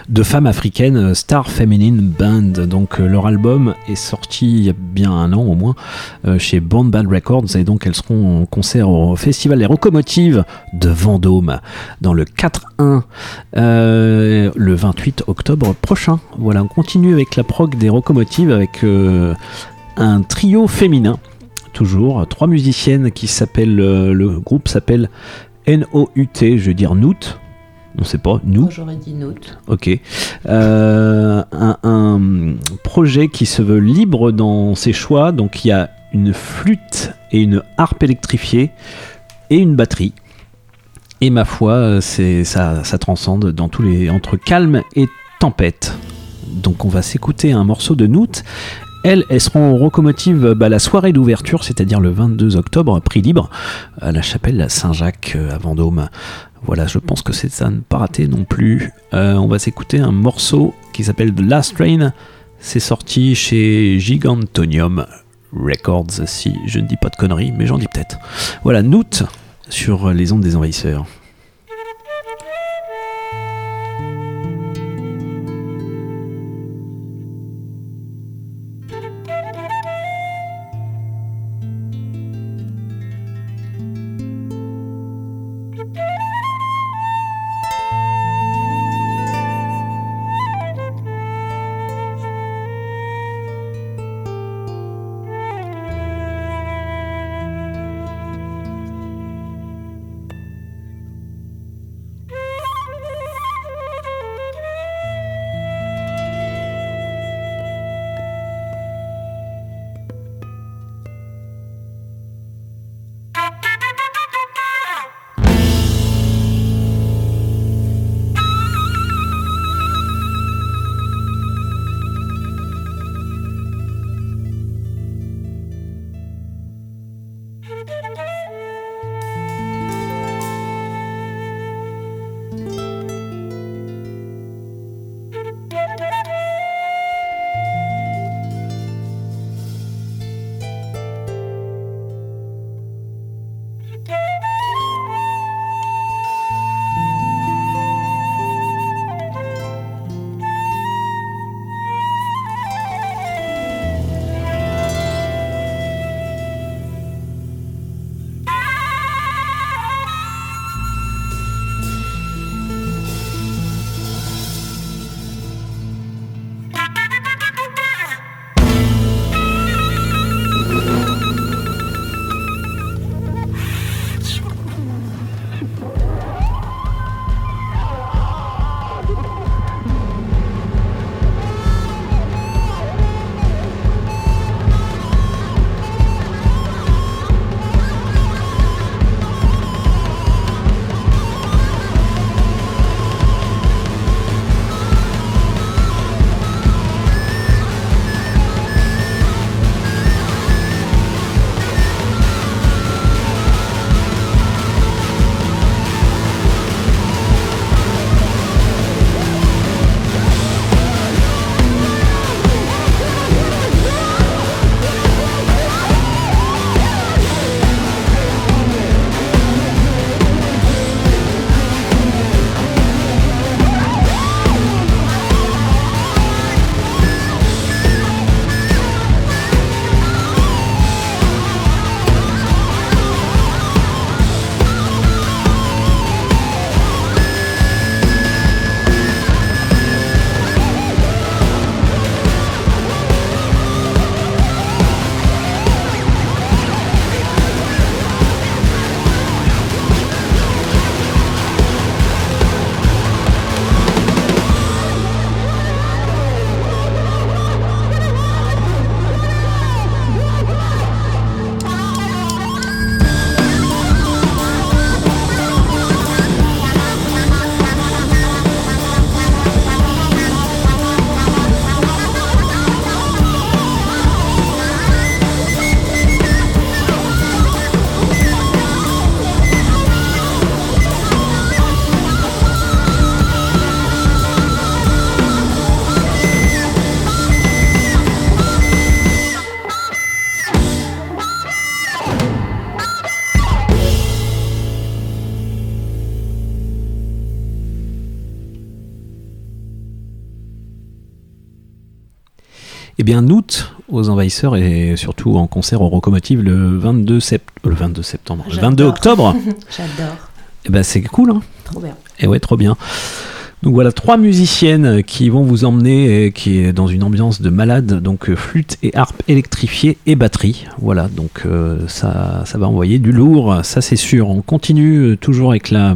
de femmes africaines euh, Star Feminine Band. Donc euh, leur album est sorti il y a bien un an au moins chez Bond Bad Records et donc elles seront en concert au Festival des Locomotives de Vendôme dans le 4-1 euh, le 28 octobre prochain. Voilà, on continue avec la prog des Locomotives avec un trio féminin toujours trois musiciennes qui s'appellent le groupe s'appelle N-O-U-T, je veux dire Noot. On sait pas, nous. J'aurais dit Noot. Ok. Euh, un, un projet qui se veut libre dans ses choix. Donc il y a une flûte et une harpe électrifiée et une batterie. Et ma foi, c'est ça, ça transcende dans tous les entre calme et tempête. Donc on va s'écouter un morceau de Noot. Elles, elles seront en locomotive bah, la soirée d'ouverture, c'est-à-dire le 22 octobre, prix libre, à la chapelle Saint-Jacques euh, à Vendôme. Voilà, je pense que c'est ça ne pas rater non plus. Euh, on va s'écouter un morceau qui s'appelle The Last Train. C'est sorti chez Gigantonium Records, si je ne dis pas de conneries, mais j'en dis peut-être. Voilà, Noot sur les ondes des envahisseurs. Bien, août aux Envahisseurs et surtout en concert au Rocomotive le 22, sept- euh, le 22 septembre, le 22 J'adore. octobre. J'adore. Eh ben, c'est cool, hein Trop bien. Et ouais, trop bien. Donc voilà, trois musiciennes qui vont vous emmener, qui est dans une ambiance de malade, donc euh, flûte et harpe électrifiée et batterie. Voilà, donc euh, ça, ça va envoyer du lourd, ça c'est sûr. On continue toujours avec la,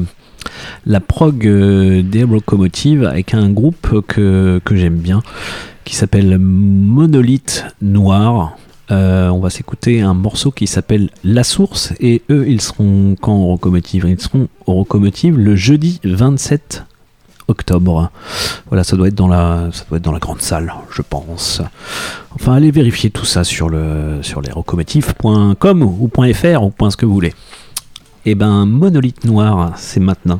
la prog des locomotives, avec un groupe que, que j'aime bien, qui s'appelle Monolithe Noir. Euh, on va s'écouter un morceau qui s'appelle La Source et eux ils seront quand au Rocomotive? Ils seront au Rocomotive le jeudi 27 octobre. Voilà, ça doit être dans la, ça doit être dans la grande salle, je pense. Enfin, allez vérifier tout ça sur le, sur les rocomotives.com ou .fr ou ce que vous voulez. Et ben, monolithe noir, c'est maintenant.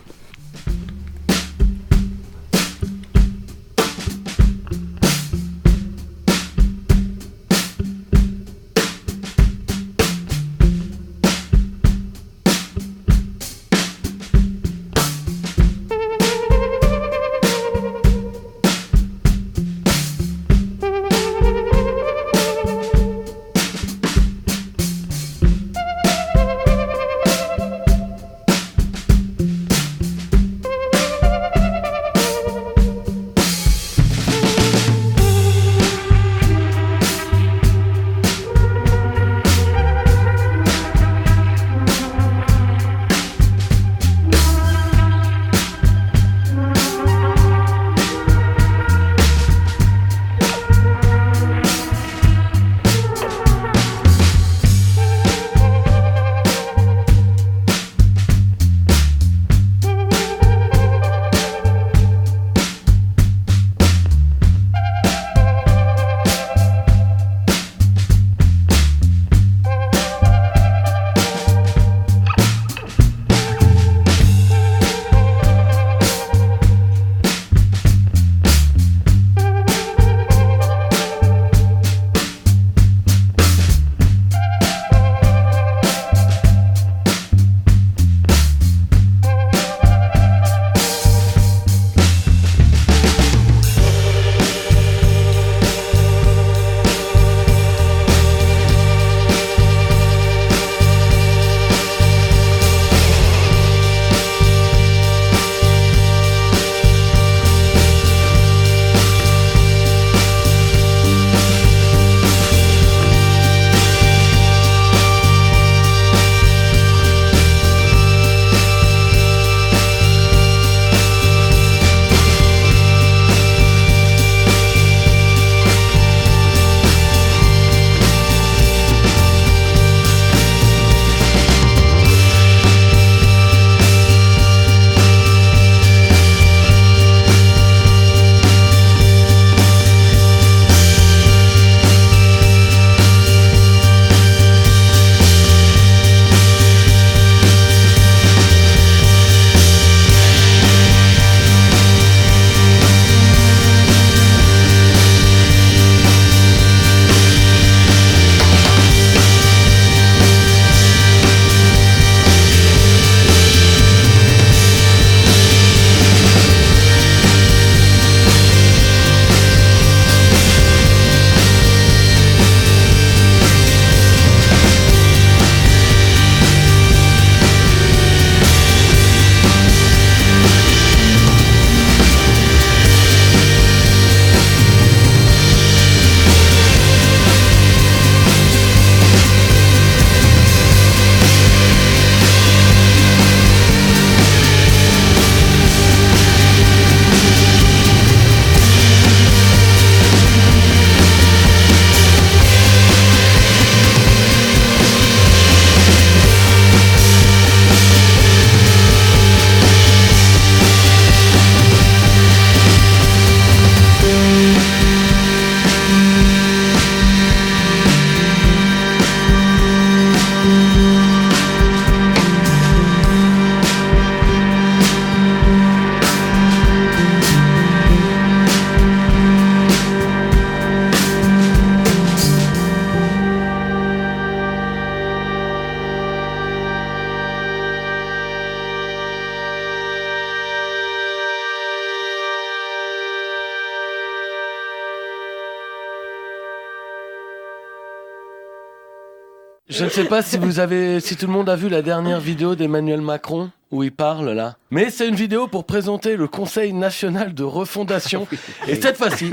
Pas si vous avez, si tout le monde a vu la dernière vidéo d'Emmanuel Macron où il parle là. Mais c'est une vidéo pour présenter le Conseil national de refondation. Et cette fois-ci,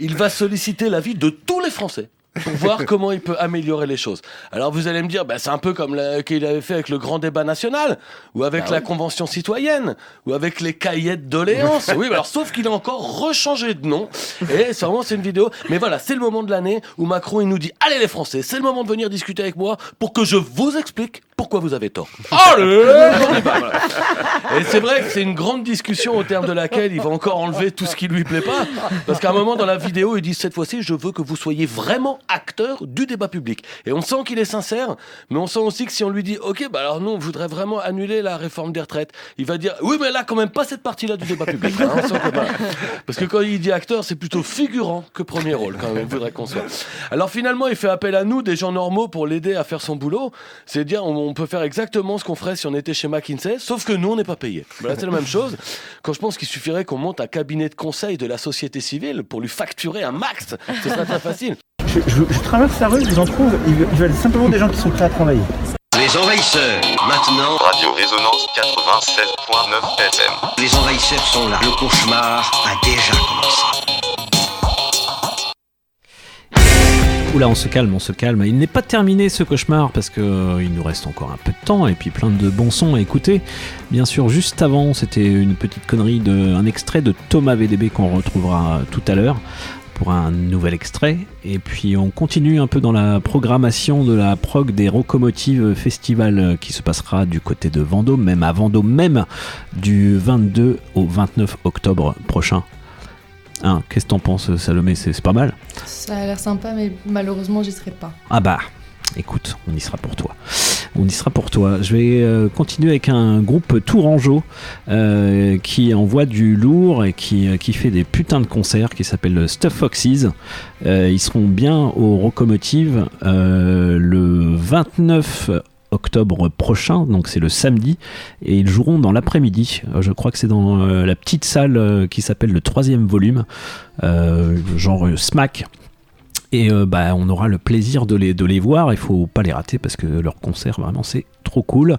il va solliciter l'avis de tous les Français pour voir comment il peut améliorer les choses. Alors vous allez me dire, bah, c'est un peu comme la- qu'il avait fait avec le grand débat national, ou avec Ah la oui. convention citoyenne, ou avec les cahiers de doléances. oui, alors sauf qu'il a encore rechangé de nom. Et c'est vraiment c'est une vidéo. Mais voilà, c'est le moment de l'année où Macron il nous dit, allez les Français, c'est le moment de venir discuter avec moi pour que je vous explique pourquoi vous avez tort. Voilà. Et c'est vrai que c'est une grande discussion au terme de laquelle il va encore enlever tout ce qui lui plaît pas. Parce qu'à un moment dans la vidéo, il dit cette fois-ci, je veux que vous soyez vraiment acteur du débat public. Et on sent qu'il est sincère, mais on sent aussi que si on lui dit, ok, bah alors nous, on voudrait vraiment annuler la réforme des retraites, il va dire, oui, mais là, quand même pas cette partie-là du débat public. hein, on sent que, voilà. Parce que quand il dit acteur, c'est plutôt figurant que premier rôle, quand même, il faudrait qu'on soit. Alors finalement, il fait appel à nous, des gens normaux, pour l'aider à faire son boulot. C'est dire, on, on peut faire exactement ce qu'on ferait si on était chez McKinsey, sauf que nous, on n'est pas payé. C'est la même chose. Quand je pense qu'il suffirait qu'on monte un cabinet de conseil de la société civile pour lui facturer un max, ce serait très facile. Je, je- je traverse la rue, je vous en trouve, ils veulent, simplement des gens qui sont prêts à travailler. Les envahisseurs, maintenant. Radio Résonance 96.9 FM. Les envahisseurs sont là. Le cauchemar a déjà commencé. Oula, on se calme, on se calme. Il n'est pas terminé ce cauchemar parce que euh, il nous reste encore un peu de temps et puis plein de bons sons à écouter. Bien sûr, juste avant, c'était une petite connerie de un extrait de Thomas VDB qu'on retrouvera tout à l'heure pour un nouvel extrait. Et puis on continue un peu dans la programmation de la prog des Rocomotives Festival euh, qui se passera du côté de Vendôme, même à Vendôme même, du 22 au 29 octobre prochain. Hein, Qu'est-ce que t'en penses, Salomé? C'est pas mal Ça a l'air sympa, mais malheureusement, j'y serai pas. Ah bah, écoute, on y sera pour toi. On y sera pour toi. Je vais euh, continuer avec un groupe tourangeau euh, qui envoie du lourd et qui, euh, qui fait des putains de concerts qui s'appelle Stuff Foxes. Ils seront bien au Rocomotive euh, le 29 octobre prochain, donc c'est le samedi, et ils joueront dans l'après-midi. Je crois que c'est dans la petite salle qui s'appelle le troisième volume, genre Smack. Et euh, bah, on aura le plaisir de les, de les voir. Il faut pas les rater parce que leur concert, vraiment, c'est trop cool.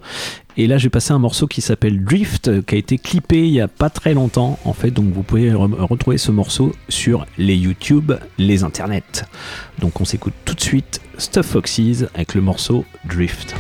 Et là, j'ai passé un morceau qui s'appelle Drift, euh, qui a été clippé il y a pas très longtemps, en fait. Donc, vous pouvez re- retrouver ce morceau sur les YouTube, les internets. Donc, on s'écoute tout de suite Stuff Foxes avec le morceau. Drift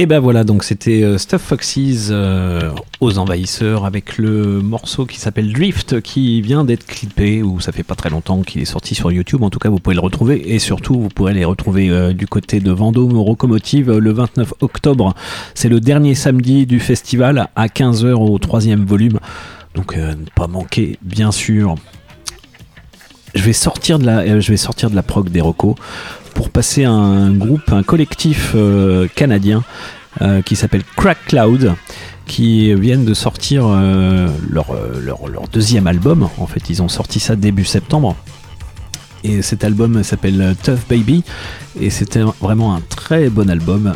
Et ben voilà, donc c'était euh, Stuff Foxes euh, aux envahisseurs avec le morceau qui s'appelle Drift qui vient d'être clippé ou ça fait pas très longtemps qu'il est sorti sur YouTube. En tout cas, vous pouvez le retrouver et surtout vous pourrez les retrouver euh, du côté de Vendôme au Locomotive le 29 octobre. C'est le dernier samedi du festival à 15h au troisième volume. Donc ne pas manquer, bien sûr. Je vais sortir de la, je de la prog des recos pour passer à un groupe, un collectif euh, canadien euh, qui s'appelle Crack Cloud qui viennent de sortir euh, leur, deuxième album. En fait, ils ont sorti ça début septembre. Et cet album s'appelle Tough Baby. Et c'était vraiment un très bon album.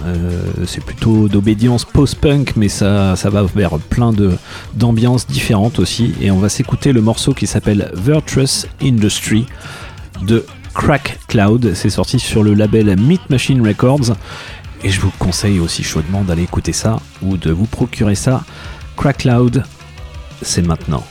c'est plutôt d'obédience post-punk, mais ça, ça va vers plein d'ambiances différentes aussi. Et on va s'écouter le morceau qui s'appelle Virtuous Industry de Crack Cloud. C'est sorti sur le label Meat Machine Records. Et je vous conseille aussi chaudement d'aller écouter ça ou de vous procurer ça. Crack Cloud, c'est maintenant.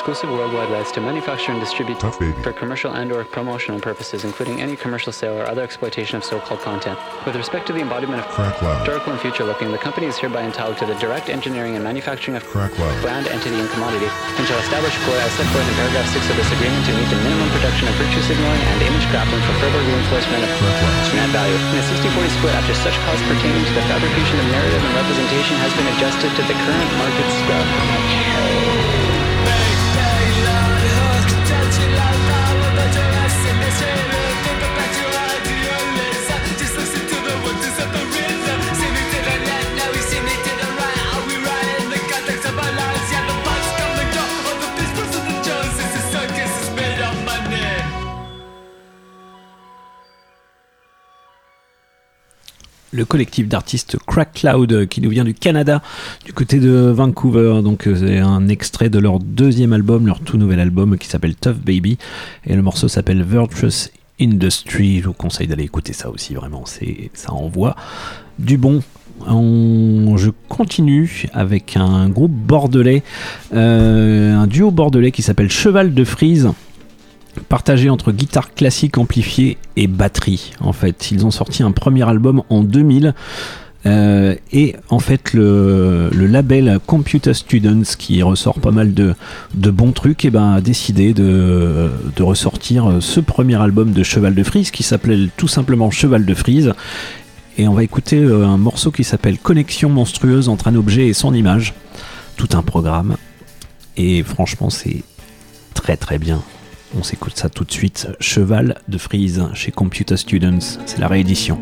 Exclusive worldwide rights to manufacture and distribute for commercial and or promotional purposes, including any commercial sale or other exploitation of so-called content. With respect to the embodiment of historical and future-looking, the company is hereby entitled to the direct engineering and manufacturing of brand, entity, and commodity, and shall establish core as set forth in paragraph 6 of this agreement to meet the minimum production of virtue signaling and image crafting for further reinforcement of net value. In a 60-40 split, after such costs pertaining to the fabrication of narrative and representation has been adjusted to the current market scope. Le collectif d'artistes Crack Cloud euh, qui nous vient du Canada, du côté de Vancouver. Donc euh, c'est un extrait de leur deuxième album, leur tout nouvel album qui s'appelle Tough Baby. Et le morceau s'appelle Virtuous Industry. Je vous conseille d'aller écouter ça aussi, vraiment, c'est ça envoie du bon. je continue avec un groupe bordelais, euh, un duo bordelais qui s'appelle Cheval de Frise partagé entre guitare classique amplifiée et batterie. En fait, ils ont sorti un premier album en 2000. Euh, et en fait, le, label Computer Students, qui ressort pas mal de, bons trucs, et eh ben, a décidé de, ressortir ce premier album de Cheval de Frise qui s'appelait tout simplement Cheval de Frise. Et on va écouter euh, un morceau qui s'appelle Connexion monstrueuse entre un objet et son image. Tout un programme. Et franchement, c'est très très bien. On s'écoute ça tout de suite. Cheval de Frise chez Computer Students, c'est la réédition.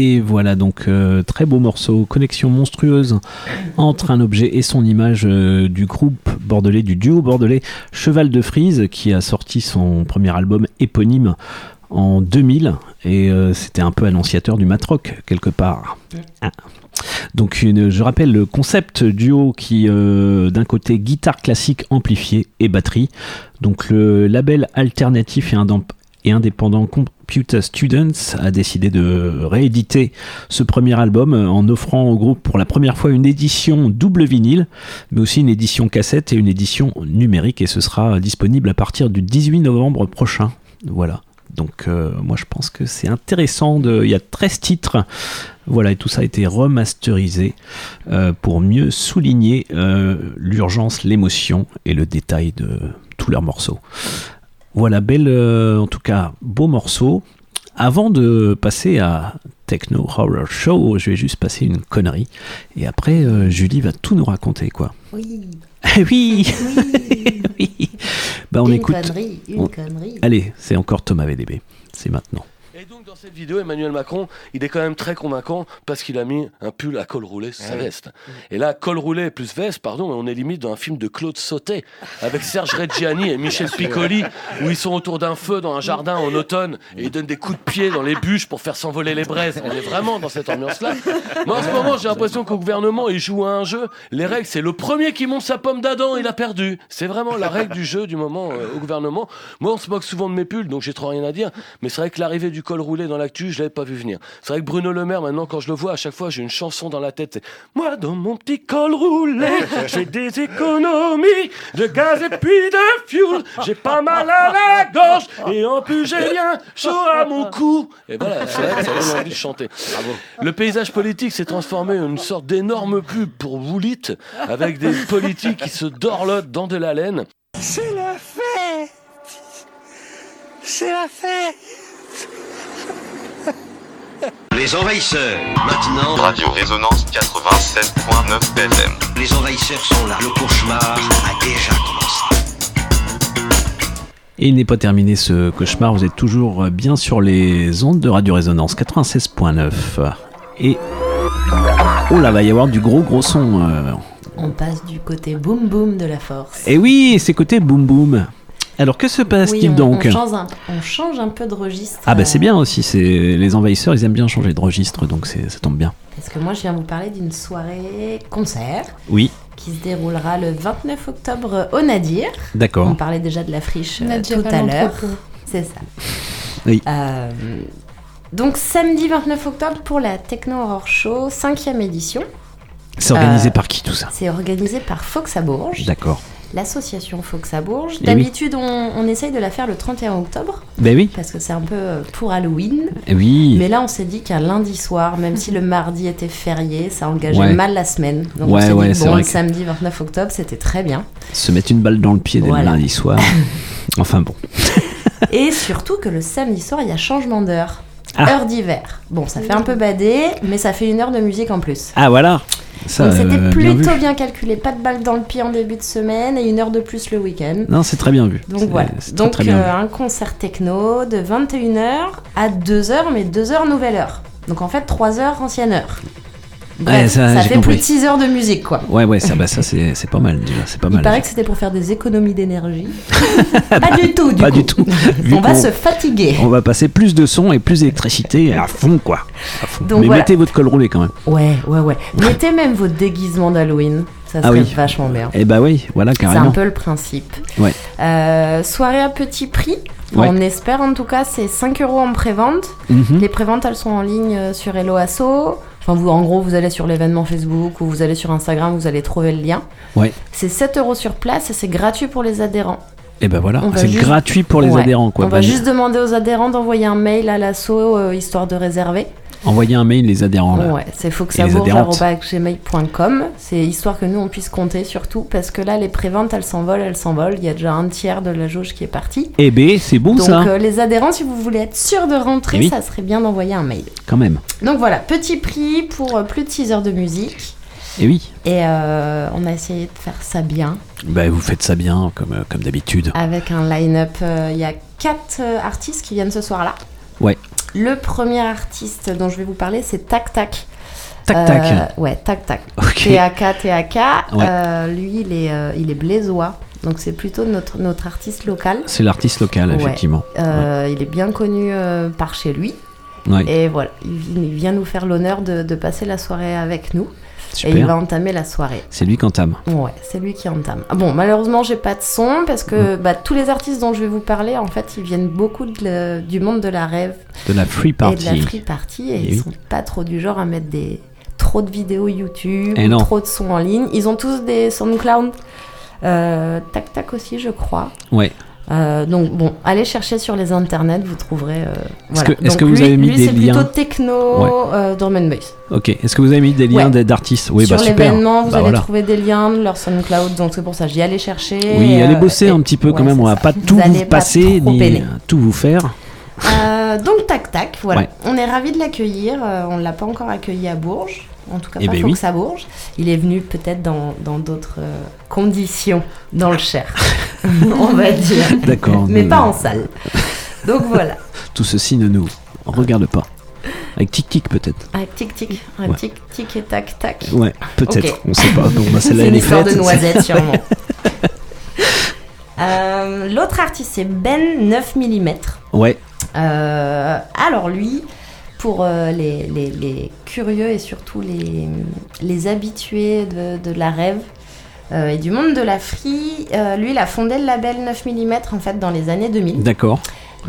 Et voilà donc euh, très beau morceau, connexion monstrueuse entre un objet et son image euh, du groupe bordelais, du duo bordelais Cheval de Frise qui a sorti son premier album éponyme en 2000 et euh, c'était un peu annonciateur du matrock quelque part. Ah. Donc je rappelle le concept duo qui d'un côté guitare classique amplifiée et batterie. Donc le label alternatif et, indem- et indépendant Computer Students a décidé de rééditer ce premier album euh, en offrant au groupe pour la première fois une édition double vinyle, mais aussi une édition cassette et une édition numérique et ce sera disponible à partir du 18 novembre prochain. Voilà. Donc euh, moi je pense que c'est intéressant, il y a 13 titres, voilà, et tout ça a été remasterisé euh, pour mieux souligner l'urgence, l'émotion et le détail de tous leurs morceaux. Voilà, belle, euh, en tout cas, beau morceau. Avant de passer à Techno Horror Show, je vais juste passer une connerie. Et après, euh, Julie va tout nous raconter, quoi. Oui. Eh oui, oui. Bah, on Une écoute. connerie, une on- connerie. Allez, c'est encore Thomas VDB. C'est maintenant. Et donc dans cette vidéo, Emmanuel Macron, il est quand même très convaincant parce qu'il a mis un pull à col roulé sur sa veste. Et là, col roulé plus veste, pardon, mais on est limite dans un film de Claude Sautet avec Serge Reggiani et Michel Piccoli où ils sont autour d'un feu dans un jardin en automne et ils donnent des coups de pied dans les bûches pour faire s'envoler les braises. On est vraiment dans cette ambiance-là. Moi, en ce moment, j'ai l'impression qu'au gouvernement, ils jouent à un jeu. Les règles, c'est le premier qui monte sa pomme d'Adam, il a perdu. C'est vraiment la règle du jeu du moment euh, au gouvernement. Moi, on se moque souvent de mes pulls, donc j'ai trop rien à dire. Mais c'est vrai que l'arrivée du col roulé dans l'actu, je l'avais pas vu venir. C'est vrai que Bruno Le Maire, maintenant, quand je le vois, à chaque fois, j'ai une chanson dans la tête. c'est Moi, dans mon petit col roulé, j'ai des économies de gaz et puis de fuel. J'ai pas mal à la gorge et en plus, j'ai bien chaud à mon cou. Et voilà, c'est vrai que ça donne envie de chanter. Le paysage politique s'est transformé en une sorte d'énorme pub pour Woolit avec des politiques qui se dorlotent dans de la laine. C'est la fête C'est la fête Les envahisseurs, maintenant. Radio Résonance 87.9 FM. Les envahisseurs sont là. Le cauchemar a déjà commencé. Et il n'est pas terminé ce cauchemar, vous êtes toujours bien sur les ondes de Radio Résonance 96.9. Et. Oh là, va y avoir du gros gros son. euh. On passe du côté boom boom de la force. Et oui, c'est côté boom boom. Alors que se passe-t-il Oui, donc on change un, on change un peu de registre. Ah bah euh, c'est bien aussi, c'est les envahisseurs, ils aiment bien changer de registre, donc c'est- ça tombe bien. Parce que moi, je viens vous parler d'une soirée concert Oui, qui se déroulera le 29 octobre au Nadir. D'accord. On parlait déjà de la friche euh, Nadir tout à l'heure. C'est ça. Oui. Euh, donc samedi 29 octobre pour la Techno Horror Show, cinquième édition. c'est organisé Euh, par qui tout ça? C'est organisé par Fox à Bourges, D'accord. L'association Fox à Bourges. Eh oui. D'habitude, on, on essaye de la faire le 31 octobre. Ben oui. Parce que c'est un peu euh, pour Halloween. Eh oui. Mais là, on s'est dit qu'un lundi soir, même si le mardi était férié, ça engageait Ouais. mal la semaine. Donc Ouais, on s'est dit bon, le samedi 29 octobre, c'était très bien. Se mettre une balle dans le pied dès Voilà. le lundi soir. enfin bon. Et surtout que le samedi soir, il y a changement d'heure. Ah. Heure d'hiver. Bon, ça fait un peu badé, mais ça fait une heure de musique en plus. Ah voilà. Ça, Donc c'était euh, plutôt bien, calculé. Pas de balle dans le pied en début de semaine et une heure de plus le week-end. Non, c'est très bien vu. Donc voilà. très, Donc très bien euh, un concert techno de 21h à 2h, mais 2h nouvelle heure. Donc en fait 3h ancienne heure. Bref, Ouais, ça, fait compris. plus de 6 heures de musique quoi. Ouais, ouais, ça, bah, ça c'est pas mal déjà, c'est pas Il mal. paraît que c'était pour faire des économies d'énergie. pas du tout, du Pas coup. du tout. On va se fatiguer. On va passer plus de son et plus d'électricité à fond, quoi. À fond. Donc Mais voilà. mettez votre col roulé quand même. Ouais, ouais, ouais. Mettez même votre déguisement d'Halloween. Ça Ah serait oui. vachement bien. Eh bah oui, voilà, C'est un carrément. peu le principe. Ouais. Euh, soirée à petit prix. Ouais. On espère en tout cas, c'est 5 euros en pré-vente. Mhm. Les préventes, elles sont en ligne euh, sur Hello Asso. Enfin, vous, en gros, vous allez sur l'événement Facebook ou vous allez sur Instagram, vous allez trouver le lien. Ouais. C'est 7 euros sur place et c'est gratuit pour les adhérents. Et ben voilà, c'est juste- gratuit pour les Ouais. adhérents, quoi. On va Bah, juste demander aux adhérents d'envoyer un mail à l'asso euh, histoire de réserver. Envoyez un mail les adhérents là. Ouais, c'est Et les adhérentes. foxabourg.gmail.com. C'est histoire que nous on puisse compter surtout parce que là les préventes elles s'envolent, elles s'envolent. Il y a déjà un tiers de la jauge qui est parti. Eh ben, c'est bon Donc ça, euh, les adhérents, si vous voulez être sûr de rentrer, Eh oui. ça serait bien d'envoyer un mail. quand même. Donc voilà, petit prix pour euh, plus de 6 heures de musique. Et oui, Et euh, on a essayé de faire ça bien bah, vous faites ça bien, comme, comme d'habitude. avec un line-up. euh, Il y a 4 artistes qui viennent ce soir-là. Ouais. Le premier artiste dont je vais vous parler, c'est Tac Tac. Tac Tac. ouais, Tac Tac. Ok. T-A-K, T-A-K. Ouais. Euh, lui, il est, euh, il est blésois. Donc c'est plutôt notre, notre artiste local. C'est l'artiste local, Ouais. effectivement. Euh, Il est bien connu euh, par chez lui. Ouais. Et voilà, il, il vient nous faire l'honneur de, de passer la soirée avec nous. Super. Et il va entamer la soirée. C'est lui qui entame. Ouais, c'est lui qui entame. Ah bon, malheureusement, j'ai pas de son parce que Mm. bah, tous les artistes dont je vais vous parler, en fait, ils viennent beaucoup de le- du monde de la rêve De la free et de la party. free party et, Et ils oui. sont pas trop du genre à mettre des trop de vidéos YouTube, Et non. trop de sons en ligne. Ils ont tous des SoundCloud. Euh, tac tac aussi, je crois. Ouais. Euh, donc bon, allez chercher sur les internets, vous trouverez. euh, voilà. que- est-ce Donc que vous lui- avez mis lui, des c'est liens plutôt techno, Ouais. euh, drum and bass. Ok. Est-ce que vous avez mis des liens Ouais. d'artistes? Oui, Sur bah super. l'événement, vous Bah, allez voilà. trouver des liens de leur SoundCloud, donc c'est pour ça j'y allais chercher. Oui, allez euh, bosser et- un petit peu quand ouais, même. c'est On va ça. pas Vous tout allez vous pas passer trop ni peiner. tout vous faire. Euh, donc tac tac, voilà. On est ravis de l'accueillir. euh, on l'a pas encore accueilli à Bourges. En tout cas, Eh pas ben faut oui. que ça Bourges. Il est venu peut-être dans d'autres euh, conditions dans le Cher, on va dire. D'accord, Mais pas en salle. Donc voilà. Tout ceci ne nous regarde pas. Avec tic tic peut-être. Avec tic tic, un Ouais. tic tic et tac tac. Ouais, peut-être. On sait pas. Bon, bah, celle-là, c'est une histoire de noisettes sûrement. Euh, L'autre artiste c'est Ben 9 mm. Ouais. Euh, alors lui, pour euh, les, les- les curieux et surtout les, les habitués de, de la rêve euh, et du monde de la free, euh, lui il a fondé le label 9 mm en fait dans les années 2000. D'accord.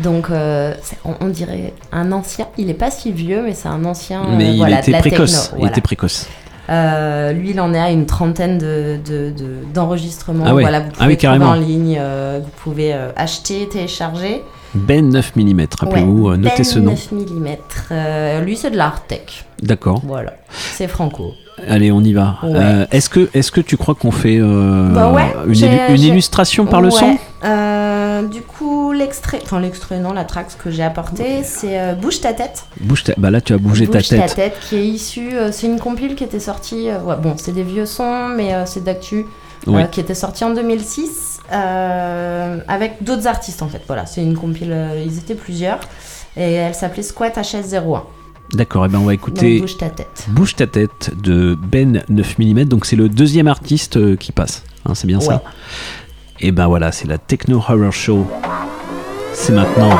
Donc on, on dirait un ancien, il est pas si vieux mais c'est un ancien Mais il voilà, était précoce. techno, Il voilà. était précoce. Euh, lui, il en est à une trentaine de, de- de- d'enregistrements. Ah ouais. Voilà, vous Ah pouvez oui, trouver carrément. en ligne, euh, vous pouvez euh, acheter, télécharger. Ben 9 mm. Rappelez-vous, Ouais, euh, notez Ben ce nom. 9 mm. lui, c'est de l'art tech. D'accord. Voilà, c'est franco. Allez, on y va. Ouais. Euh, est-ce que, est-ce que tu crois qu'on fait euh, Bah ouais, une, illustration par le son? Du coup, l'extrait, enfin l'extrait, non, la track que j'ai apporté, c'est euh, Bouge ta tête. Bouge ta... Bah là, tu as bougé ta Bouge tête. qui est issue. euh, c'est une compile qui était sortie. euh, ouais, bon, c'est des vieux sons, mais c'est d'actu. Ouais. qui était sortie en 2006 euh, avec d'autres artistes en fait. Voilà, c'est une compile. euh, ils étaient plusieurs et elle s'appelait Squat HS01. D'accord, et ben on va écouter Donc, Bouge ta tête. Bouge ta tête de Ben 9 mm. Donc c'est le deuxième artiste euh, qui passe. Hein, c'est bien ça. Et ben voilà, c'est la Techno Horror Show. C'est maintenant.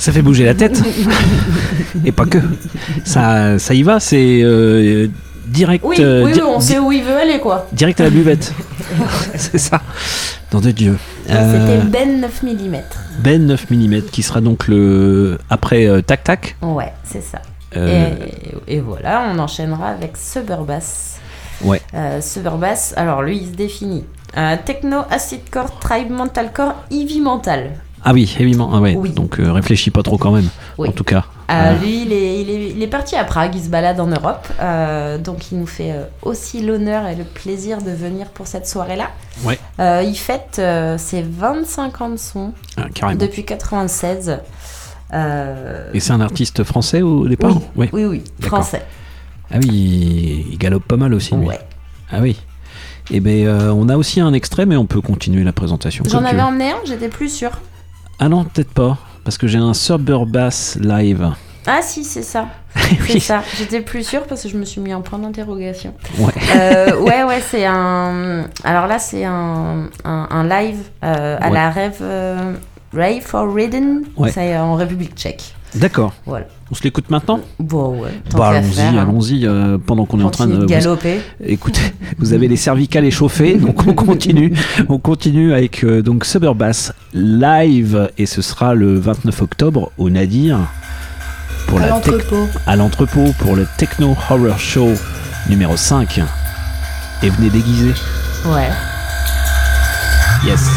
Ça fait bouger la tête. Et pas que. Ça, ça y va, c'est euh, direct. Oui, euh, oui, di- oui, on sait où il veut aller, quoi. Direct à la buvette. c'est ça. Dans de Dieu. C'était Euh, Ben 9 mm. ben 9 mm qui sera donc le après euh, Tac Tac. Ouais, c'est ça. Euh, Et, et voilà, on enchaînera avec Suburbass. Ouais. Euh, Suburbass, alors lui, il se définit. Euh, techno, acid core, tribe, mental core, heavy mental. Ah oui, évidemment. Ah ouais. Oui. Donc euh, réfléchis pas trop quand même. Oui. En tout cas. Euh, lui, il est, il, est, il est parti à Prague, il se balade en Europe. Euh, donc, il nous fait euh, aussi l'honneur et le plaisir de venir pour cette soirée-là. Ouais. Il fête ses 25 ans de son Ah, depuis 96. Euh, Et c'est un artiste français au départ oui, oui, oui, français. Ah oui, il, galope pas mal aussi. lui. Ouais. Ah oui. Et ben euh, on a aussi un extrait, mais on peut continuer la présentation. J'en avais emmené un, j'étais plus sûre. Ah non, peut-être pas. Parce que j'ai un Suburbass live. Ah si, c'est ça. C'est ça. J'étais plus sûre parce que je me suis mis un point d'interrogation. Ouais. Euh, ouais, ouais, c'est un. Alors là, c'est un, un, un live euh, à Ouais. la Rêve. euh, Rave for Rhythm. Ouais. C'est en République tchèque. D'accord. Voilà. On se l'écoute maintenant? Bon, ouais. tant Bah allons-y, hein. allons-y. euh, pendant qu'on est en train de, de vous- galoper. Écoutez, vous avez les cervicales échauffées, donc on continue. on continue avec euh, donc Suburbass live et ce sera le 29 octobre au Nadir pour À l'entrepôt pour le Techno Horror Show numéro 5. Et venez déguiser. Ouais. Yes.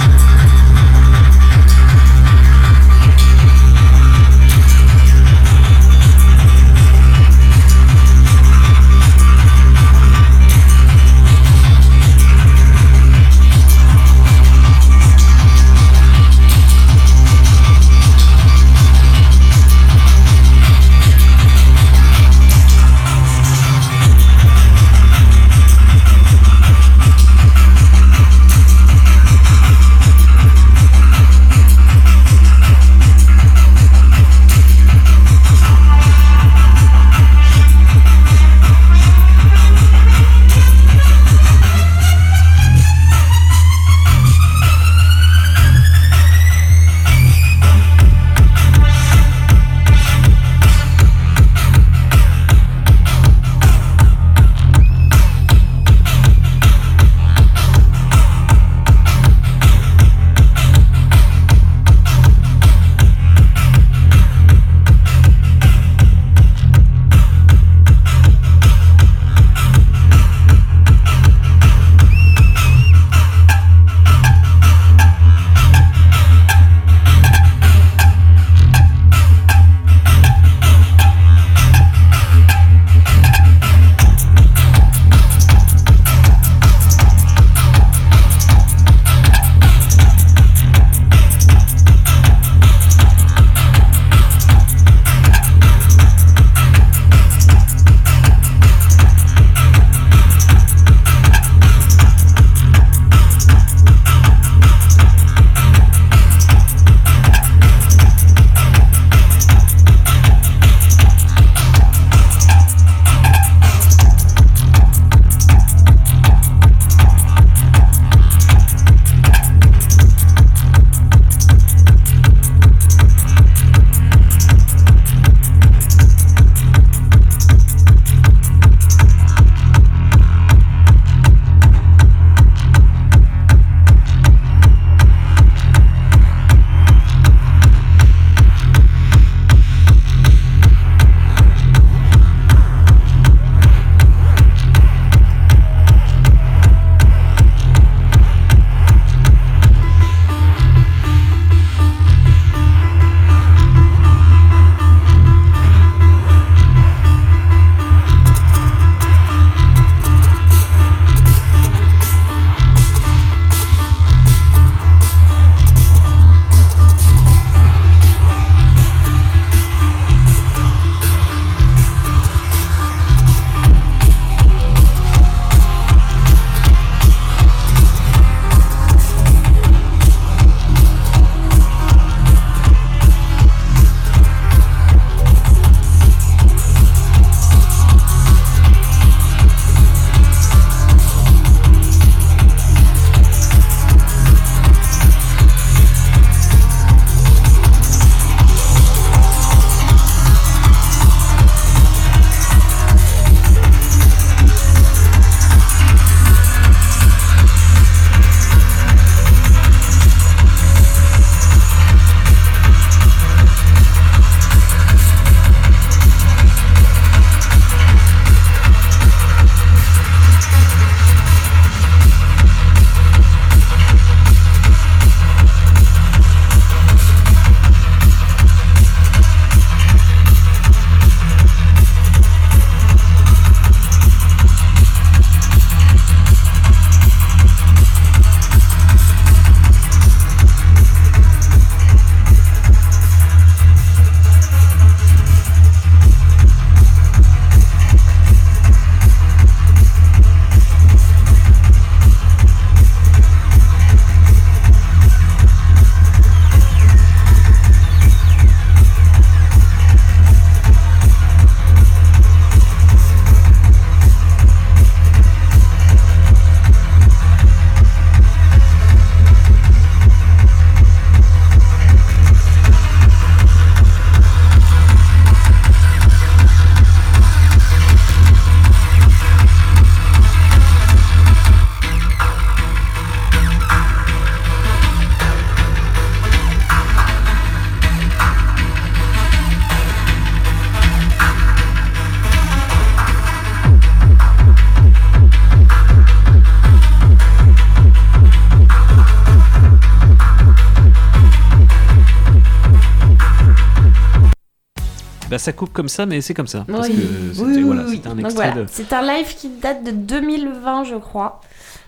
Ça coupe comme ça, mais c'est comme ça. Parce Oui. que Oui, c'était oui, voilà, oui. c'était un Donc extrait voilà, de. C'est un live qui date de 2020, je crois.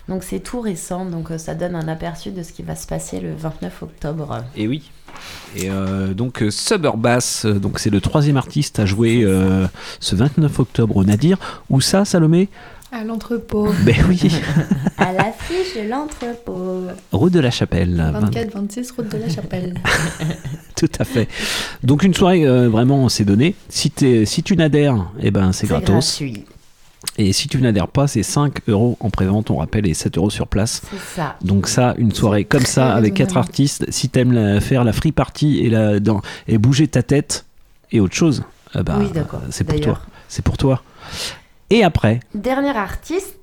Donc c'est tout récent, donc euh, ça donne un aperçu de ce qui va se passer le 29 octobre. Et oui. Et euh, donc euh, Suburbass, euh, donc c'est le troisième artiste à jouer euh, ce 29 octobre au Nadir. Où ça, Salomé À l'entrepôt. Ben oui, à l'affiche de l'entrepôt. route de la Chapelle. 24-26 route de la Chapelle. Tout à fait. Donc une soirée euh, vraiment c'est donné. Si, t'es- si tu n'adhères, eh ben c'est gratos. gratuit. Et si tu n'adhères pas, c'est 5 euros en prévente, on rappelle, et 7 euros sur place. C'est ça. Donc ça, une soirée comme ça, avec quatre artistes, si t'aimes la- faire la free party et, la, dans, et bouger ta tête et autre chose, eh ben, Oui, c'est pour toi. C'est pour toi. Et après, Dernier artiste,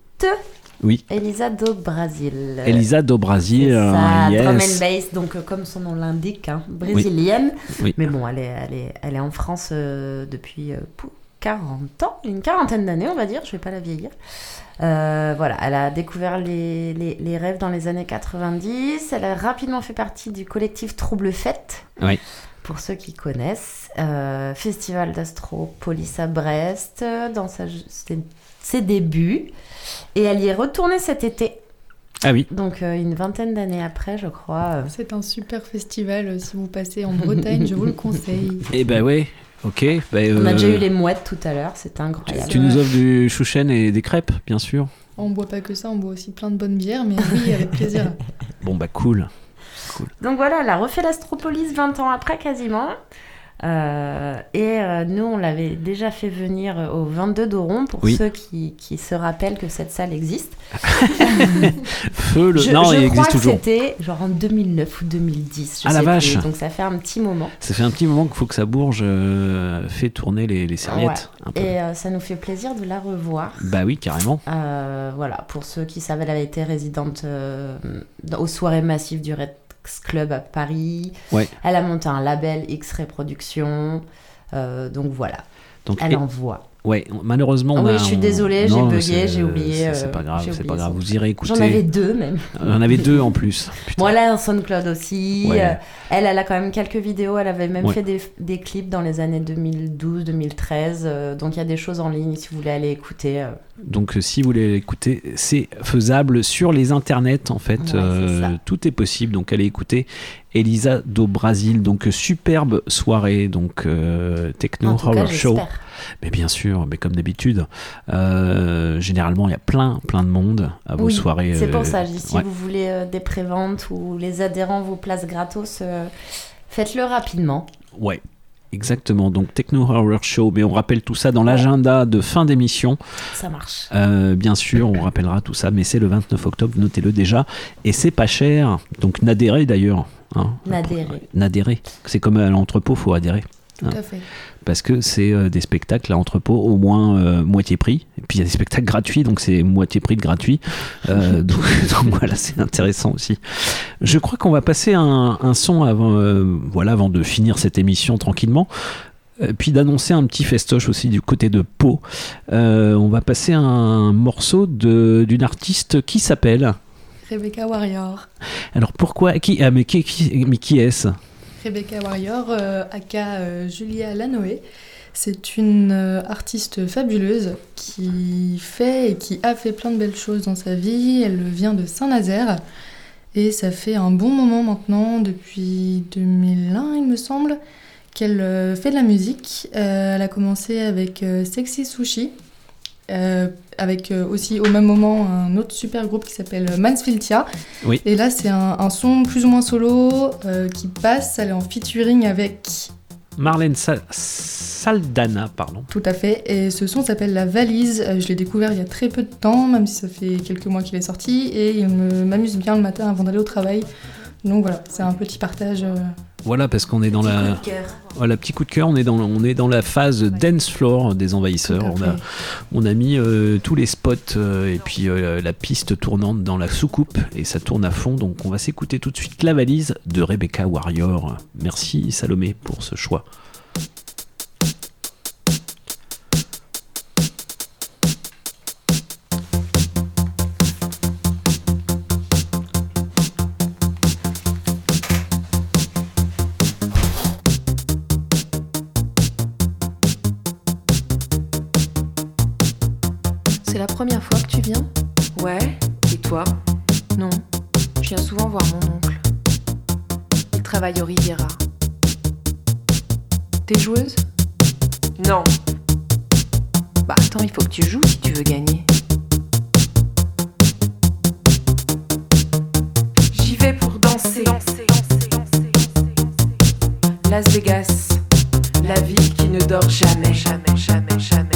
oui, Elisa do Brasil. Elisa do Brasil, ça, euh, drum and yes. bass, donc euh, comme son nom l'indique, hein, brésilienne. Oui. Mais bon, elle est, elle est, elle est en France euh, depuis euh, pou- 40 ans, une quarantaine d'années, on va dire, je vais pas la vieillir. Euh, voilà, elle a découvert les, les, les rêves dans les années 90. Elle a rapidement fait partie du collectif Trouble Fête. Oui. Pour ceux qui connaissent, euh, Festival d'Astropolis à Brest, euh, dans sa, ses, ses débuts. Et elle y est retournée cet été. Ah oui. Donc euh, une vingtaine d'années après, je crois. euh. C'est un super festival. Si vous passez en Bretagne, je vous le conseille. Et ben ouais, ok. ben, On a déjà eu les mouettes tout à l'heure, c'était incroyable. Tu nous offres du chouchen et des crêpes, bien sûr. On boit pas que ça, on boit aussi plein de bonnes bières, mais oui, avec plaisir. Bon bah cool. Donc voilà, elle a refait l'Astropolis 20 ans après quasiment. Euh, et euh, nous, on l'avait déjà fait venir au 22 d'Oron pour Oui. ceux qui, qui se rappellent que cette salle existe. Feu le. je non, je il crois existe que toujours. c'était genre en 2009 ou 2010. Je Ah, la vache. plus. Donc ça fait un petit moment. Ça fait un petit moment qu'il faut que ça bourge, euh, fait tourner les, les serviettes. Ouais. un peu. Et ça nous fait plaisir de la revoir. Bah oui, carrément. Voilà, pour ceux qui savent, elle avait été résidente aux soirées massives du Club à Paris. Ouais. Elle a monté un label X-Ray Productions. Euh, donc voilà, Donc, elle et- envoie. Ouais, malheureusement. Ah on oui, a- je suis on- désolée, j'ai bugué, j'ai oublié, c'est- euh, pas grave, c'est pas grave. Vous irez écouter. J'en avais deux même. On en avait deux en plus. Bon, elle a un SoundCloud aussi. Ouais. Euh, elle, elle a quand même quelques vidéos. Elle avait même Ouais. fait des, des clips dans les années 2012-2013. euh, donc il y a des choses en ligne si vous voulez aller écouter. euh. Donc, si vous voulez l'écouter, c'est faisable sur les internets en fait. Ouais, tout est possible. Donc, allez écouter Elisa do Brasil. Donc, superbe soirée. Donc, Techno Horror Show. Mais bien sûr, mais comme d'habitude, euh, généralement il y a plein, plein de monde à vos Oui, soirées. C'est euh, pour ça, dis, si ouais. vous voulez euh, des préventes ou les adhérents vous placent gratos, euh, faites-le rapidement. Ouais, exactement. Donc Techno Horror Show, mais on rappelle tout ça dans l'agenda de fin d'émission. Ça marche. Euh, bien sûr, on rappellera tout ça, mais c'est le 29 octobre, notez-le déjà. Et c'est pas cher, donc n'adhérez d'ailleurs. hein. N'adhérez. N'adhérez. C'est comme à l'entrepôt, faut adhérer. Tout hein. à fait. Parce que c'est euh, des spectacles à entrepôt au moins euh, moitié prix. Et puis il y a des spectacles gratuits, donc c'est moitié prix de gratuit. Euh, donc, donc voilà, c'est intéressant aussi. Je crois qu'on va passer un, un son avant, voilà, avant de finir cette émission tranquillement. Puis d'annoncer un petit festoche aussi du côté de Pau. Euh, on va passer un morceau d'une artiste qui s'appelle. Rebecca Warrior. Alors pourquoi qui, ah, mais qui, qui- mais qui est-ce? Rebecca Warrior, euh, aka euh, Julia Lanoé. C'est une euh, artiste fabuleuse qui fait et qui a fait plein de belles choses dans sa vie. Elle vient de Saint-Nazaire et ça fait un bon moment maintenant, depuis 2001 il me semble, qu'elle fait de la musique. Elle a commencé avec Sexy Sushi, euh, avec euh, aussi au même moment un autre super groupe qui s'appelle Mansfieldia. Oui. Et là, c'est un, un son plus ou moins solo euh, qui passe. Elle est en featuring avec. Marlène Sa- Saldana, pardon. Tout à fait. Et ce son s'appelle La Valise. Je l'ai découvert il y a très peu de temps, même si ça fait quelques mois qu'il est sorti. Et il m'amuse bien le matin avant d'aller au travail. Donc voilà, c'est un petit partage. Voilà, parce qu'on est dans la. coup de cœur. Voilà, petit coup de cœur, on est dans, on est dans la phase dance floor des envahisseurs. On a, on a mis euh, tous les spots euh, et puis euh, la piste tournante dans la soucoupe et ça tourne à fond. Donc on va s'écouter tout de suite la valise de Rebecca Warrior. Merci Salomé pour ce choix. Première fois que tu viens Ouais, et toi Non, je viens souvent voir mon oncle. Il travaille au Riviera. T'es joueuse Non. Bah attends, il faut que tu joues si tu veux gagner. J'y vais pour danser. Las Vegas, la ville qui ne dort jamais, jamais, jamais, jamais, jamais,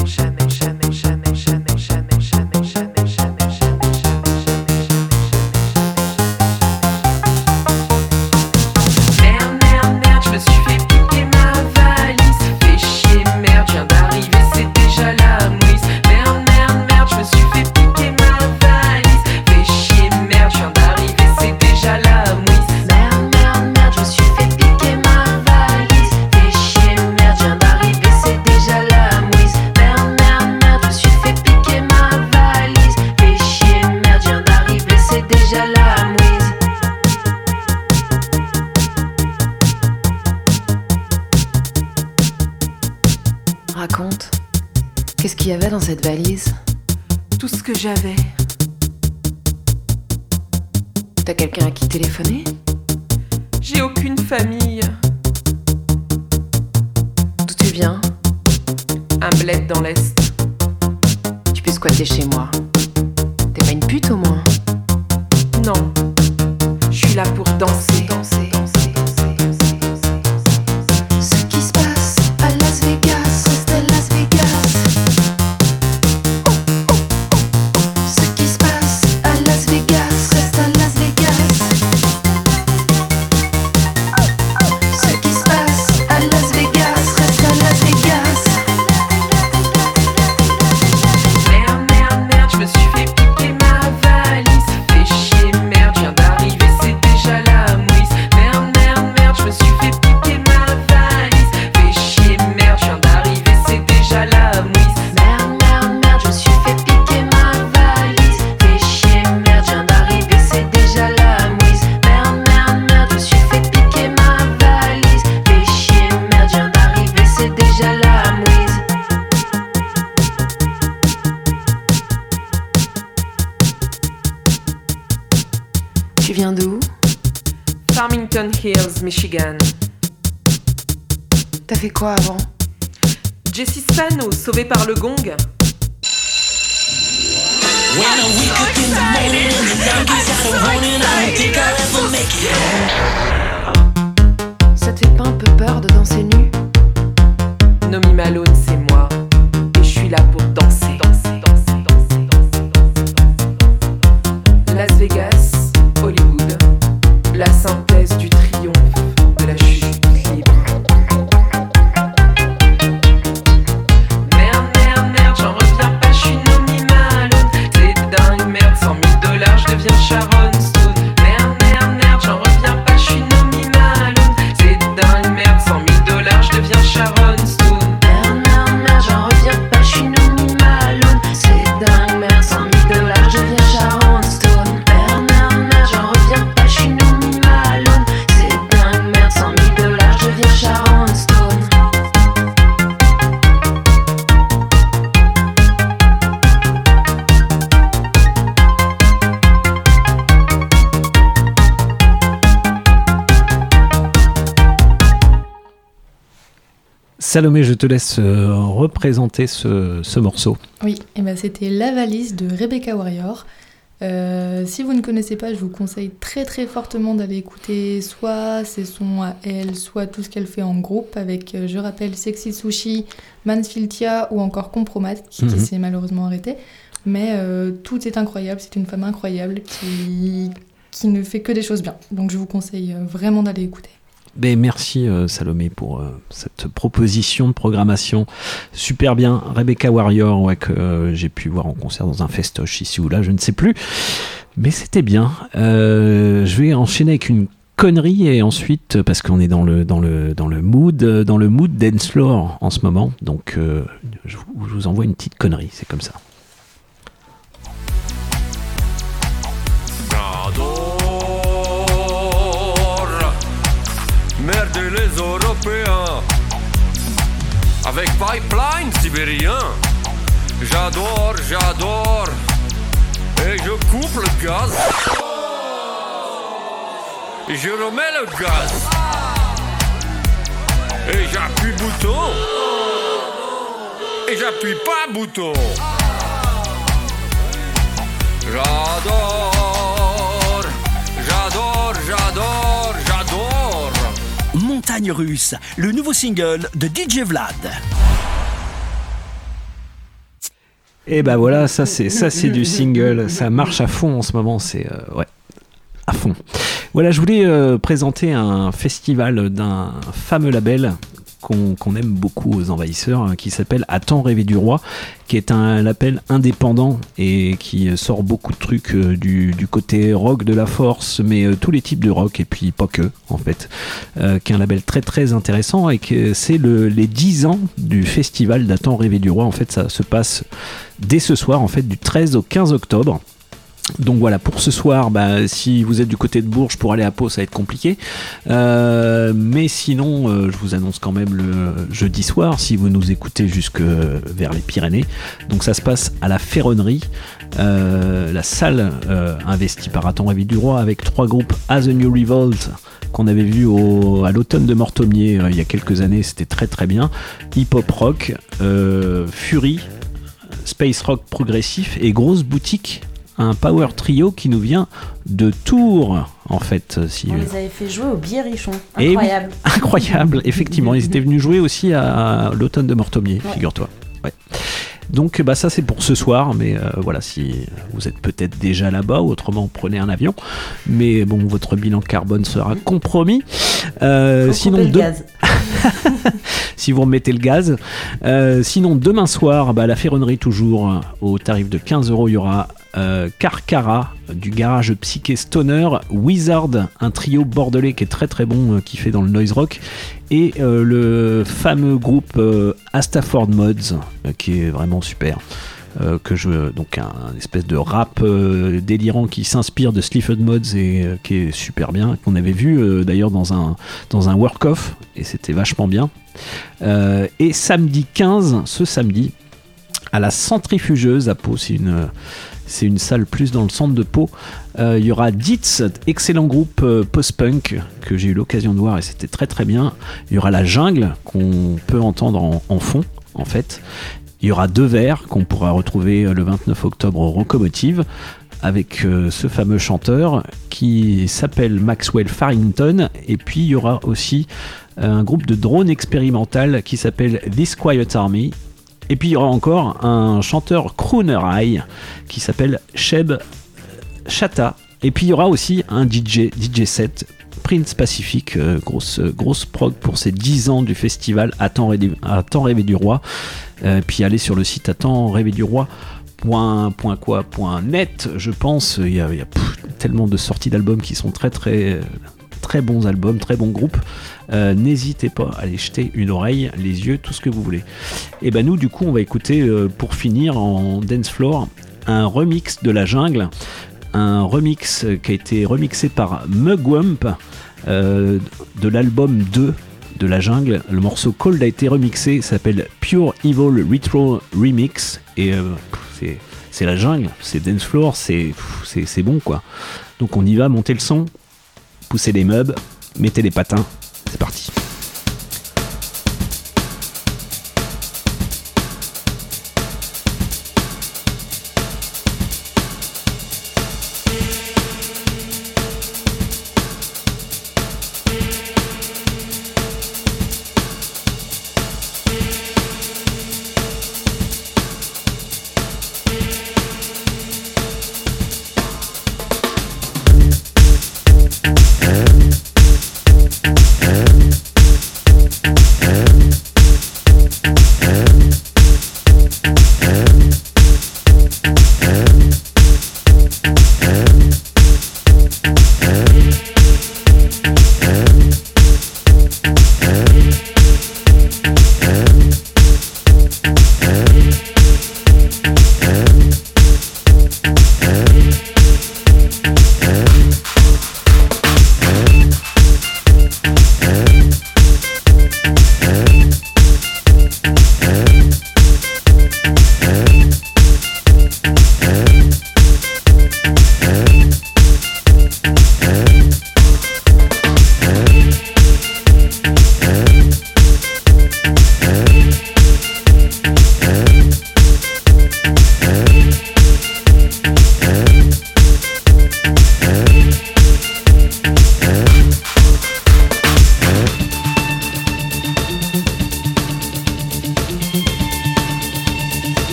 qu'il y avait dans cette valise Tout ce que j'avais. T'as quelqu'un à qui téléphoner? J'ai aucune famille. D'où tu viens? Un bled dans l'Est. Tu peux squatter chez moi. T'es pas une pute au moins? Non. Je suis là pour danser. danser. quoi avant Jessie Span au Sauvé par le Gong. Ça te fait pas un peu peur de danser nu Salomé, je te laisse euh, représenter ce, ce morceau. Oui, et ben c'était La valise de Rebecca Warrior. Euh, si vous ne connaissez pas, je vous conseille très très fortement d'aller écouter soit ses sons à elle, soit tout ce qu'elle fait en groupe avec, euh, je rappelle, Sexy Sushi, Mansfieldia ou encore Compromat qui, qui Mhm. s'est malheureusement arrêté. Mais euh, tout est incroyable, c'est une femme incroyable qui, qui ne fait que des choses bien. Donc je vous conseille vraiment d'aller écouter. Ben, merci euh, Salomé pour euh, cette proposition de programmation super bien. Rebecca Warrior, ouais, que euh, j'ai pu voir en concert dans un festoche ici ou là, je ne sais plus. Mais c'était bien. Je vais enchaîner avec une connerie et ensuite, parce qu'on est dans le, dans le, dans le mood, dans le mood dance en ce moment. Donc je vous envoie une petite connerie, c'est comme ça. Les Européens avec pipeline sibérien. J'adore, j'adore. Et je coupe le gaz. Et je remets le gaz. Et j'appuie bouton. Et j'appuie pas bouton. J'adore, Russe, le nouveau single de DJ Vlad. Et bah voilà, ça c'est ça c'est du single, ça marche à fond en ce moment, c'est euh, ouais, à fond. Voilà, je voulais euh, présenter un festival d'un fameux label qu'on aime beaucoup aux envahisseurs, hein, qui s'appelle À temps rêver du roi, qui est un label indépendant et qui sort beaucoup de trucs euh, du, côté rock de la force, mais euh, tous les types de rock et puis pas que en fait, euh, qui est un label très très intéressant et que c'est le, les 10 ans du festival d'À temps rêver du roi. En fait, ça se passe dès ce soir, en fait, du 13 au 15 octobre. Donc voilà, pour ce soir, bah, si vous êtes du côté de Bourges, pour aller à Pau, ça va être compliqué. Euh, mais sinon, euh, je vous annonce quand même le jeudi soir, si vous nous écoutez jusque vers les Pyrénées. Donc ça se passe à la Ferronnerie, euh, la salle investie par Attends Réveil du Roi, avec trois groupes As a New Revolt qu'on avait vu au, à l'automne de Mortomier il y a quelques années, c'était très très bien. Hip Hop Rock, Fury, Space Rock progressif et grosse boutique, un power trio qui nous vient de Tours en fait. Si, On les avait fait jouer au Biérichon. Oui, Incroyable. incroyable, effectivement. Ils étaient venus jouer aussi à, l'automne de Mortomier, figure-toi. Ouais. Donc bah ça c'est pour ce soir, mais euh, voilà si vous êtes peut-être déjà là-bas, ou autrement prenez un avion, mais bon votre bilan carbone sera compromis. Euh, sinon de- gaz. si vous remettez le gaz. Euh, sinon, demain soir, bah, la ferronnerie toujours, au tarif de 15 euros, il y aura euh, Carcara du garage Psyché Stoner, Wizard, un trio bordelais qui est très très bon, euh, qui fait dans le noise rock, et euh, le fameux groupe euh, Astafford Mods, qui est vraiment super. Que je donc un, espèce de rap délirant qui s'inspire de Sleaford Mods et qui est super bien qu'on avait vu d'ailleurs dans un dans un work off et c'était vachement bien et samedi 15 ce samedi à la centrifugeuse à Pau c'est une c'est une salle plus dans le centre de Pau. Euh, il y aura Ditz, excellent groupe euh, post-punk que j'ai eu l'occasion de voir et c'était très très bien. Il y aura La Jungle qu'on peut entendre en, fond en fait. Il y aura Deux Verres qu'on pourra retrouver euh, le 29 octobre au Rocomotive avec ce fameux chanteur qui s'appelle Maxwell Farrington et puis il y aura aussi un groupe de drone expérimental qui s'appelle This Quiet Army et puis il y aura encore un chanteur crooner high qui s'appelle Sheb Chata. Et puis il y aura aussi un DJ, DJ set, Prince Pacific, euh, grosse, grosse prog pour ces 10 ans du festival à temps rêvé du roi. Euh, puis allez sur le site à temps rêvé du roi. Point, quoi, net, je pense. Il y a, tellement de sorties d'albums qui sont très très très bons albums, très bons groupes. Euh, N'hésitez pas à aller jeter une oreille, les yeux, tout ce que vous voulez. Et ben nous, du coup, on va écouter euh, pour finir en dance floor un remix de la jungle, un remix qui a été remixé par Mugwump euh, de l'album 2 de la jungle. Le morceau Cold a été remixé, s'appelle Pure Evil Retro Remix et euh, c'est c'est la jungle, c'est dance floor, c'est bon quoi. Donc on y va, monter le son, poussez les meubles, mettez les patins, c'est parti.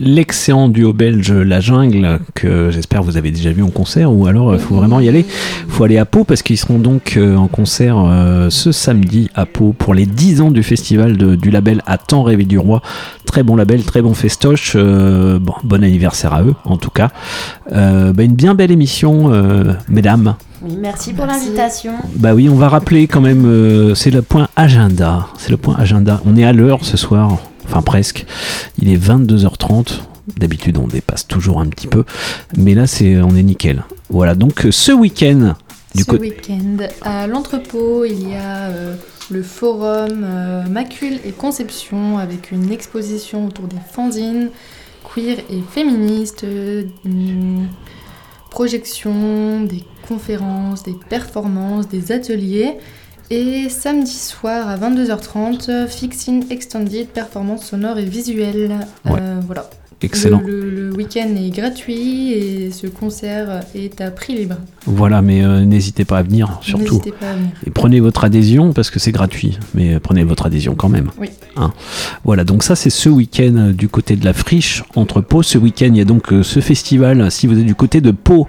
L'excellent duo belge La Jungle, que j'espère vous avez déjà vu en concert, ou alors il faut vraiment y aller. Il faut aller à Pau parce qu'ils seront donc euh, en concert euh, ce samedi à Pau pour les 10 ans du festival de- du label À temps rêvé du roi. Très bon label, très bon festoche. euh, bon, bon anniversaire à eux, en tout cas. Euh, bah, une bien belle émission, euh, mesdames. Oui, merci pour l'invitation. Bah oui, on va rappeler quand même, euh, c'est le point agenda. C'est le point agenda. On est à l'heure ce soir, enfin presque. Il est 22h30. D'habitude, on dépasse toujours un petit peu, mais là, c'est, on est nickel. Voilà. Donc, ce week-end, du Ce week-end, à l'entrepôt, il y a euh, le forum euh, Macule et Conception avec une exposition autour des fanzines queer et féministes, euh, une projection, des conférences, des performances, des ateliers. Et samedi soir à 22h30, euh, Fixin Extended, performance sonore et visuelle. Euh, voilà. Excellent. Le, le- le week-end est gratuit et ce concert est à prix libre. voilà, mais euh, n'hésitez pas à venir, surtout. N'hésitez pas à venir. Et prenez votre adhésion parce que c'est gratuit, mais prenez votre adhésion quand même. Oui. Hein. Voilà, donc ça c'est ce week-end euh, du côté de la friche entre Pau. Ce week-end il y a donc euh, ce festival. Si vous êtes du côté de Pau,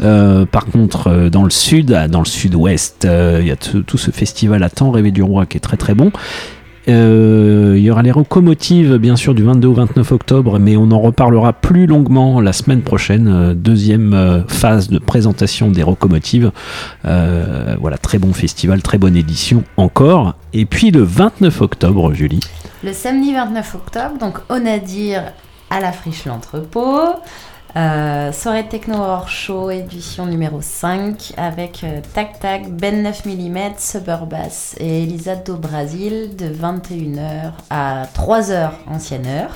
euh, par contre dans le sud, ah, dans le sud-ouest, il y a tout tout ce festival à temps rêvé du roi qui est très très bon. Euh, il y aura les locomotives bien sûr du 22 au 29 octobre, mais on en reparlera plus longuement la semaine prochaine. euh, deuxième euh, phase de présentation des locomotives. Voilà, très bon festival, très bonne édition encore. Et puis le 29 octobre, Julie. Le samedi 29 octobre, donc au Nadir à la friche l'entrepôt. Euh, soirée techno hors show, édition numéro 5, avec euh, Tac Tac, Ben 9 mm, Suburbass et Elisa do Brasil de 21h à 3h ancienne heure.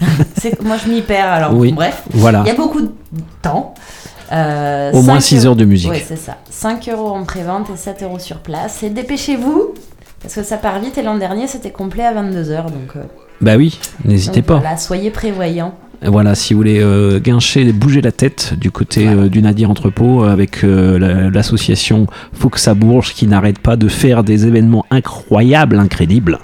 Moi je m'y perds alors, Oui, bref. voilà. Il y a beaucoup de temps. Euh, Au moins 5 six heures de musique. Oui, c'est ça. 5 euros en pré-vente et 7 euros sur place. Et dépêchez-vous, parce que ça part vite et l'an dernier c'était complet à 22h. Donc, euh, Bah oui, n'hésitez pas. Voilà, soyez prévoyants. Voilà, si vous voulez euh, guincher, bouger la tête du côté euh, du Nadir Entrepôt euh, avec euh, la- l'association Faut que ça bourge qui n'arrête pas de faire des événements incroyables, incrédibles,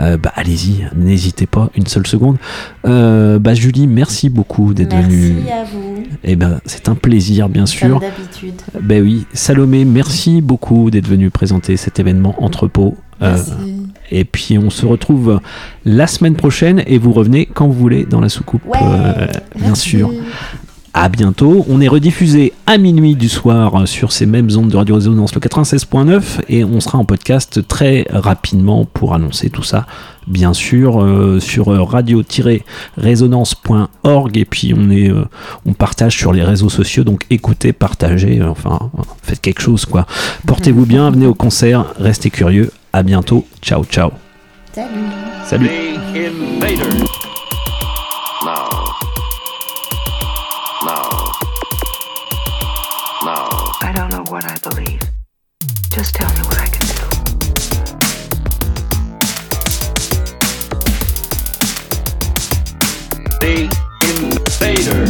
euh, bah allez-y, n'hésitez pas une seule seconde. Euh, bah Julie, merci beaucoup d'être venue. Merci à vous. Eh ben, c'est un plaisir, bien sûr. Comme d'habitude. Ben oui, Salomé, merci beaucoup d'être venu présenter cet événement Entrepôt. Euh, Merci. Et puis on se retrouve la semaine prochaine et vous revenez quand vous voulez dans la soucoupe, Ouais, euh, bien sûr. À bientôt. On est rediffusé à minuit du soir sur ces mêmes ondes de Radio Résonance, le 96.9, et on sera en podcast très rapidement pour annoncer tout ça, bien sûr, euh, sur euh, radio-résonance.org, et puis on est, euh, on partage sur les réseaux sociaux, donc écoutez, partagez, euh, enfin, euh, faites quelque chose, quoi. Portez-vous bien, venez au concert, restez curieux. À bientôt. Ciao, ciao. Salut. Salut. Invader. No. No. No. I don't know what I believe. Just tell me what I can do. The Invader.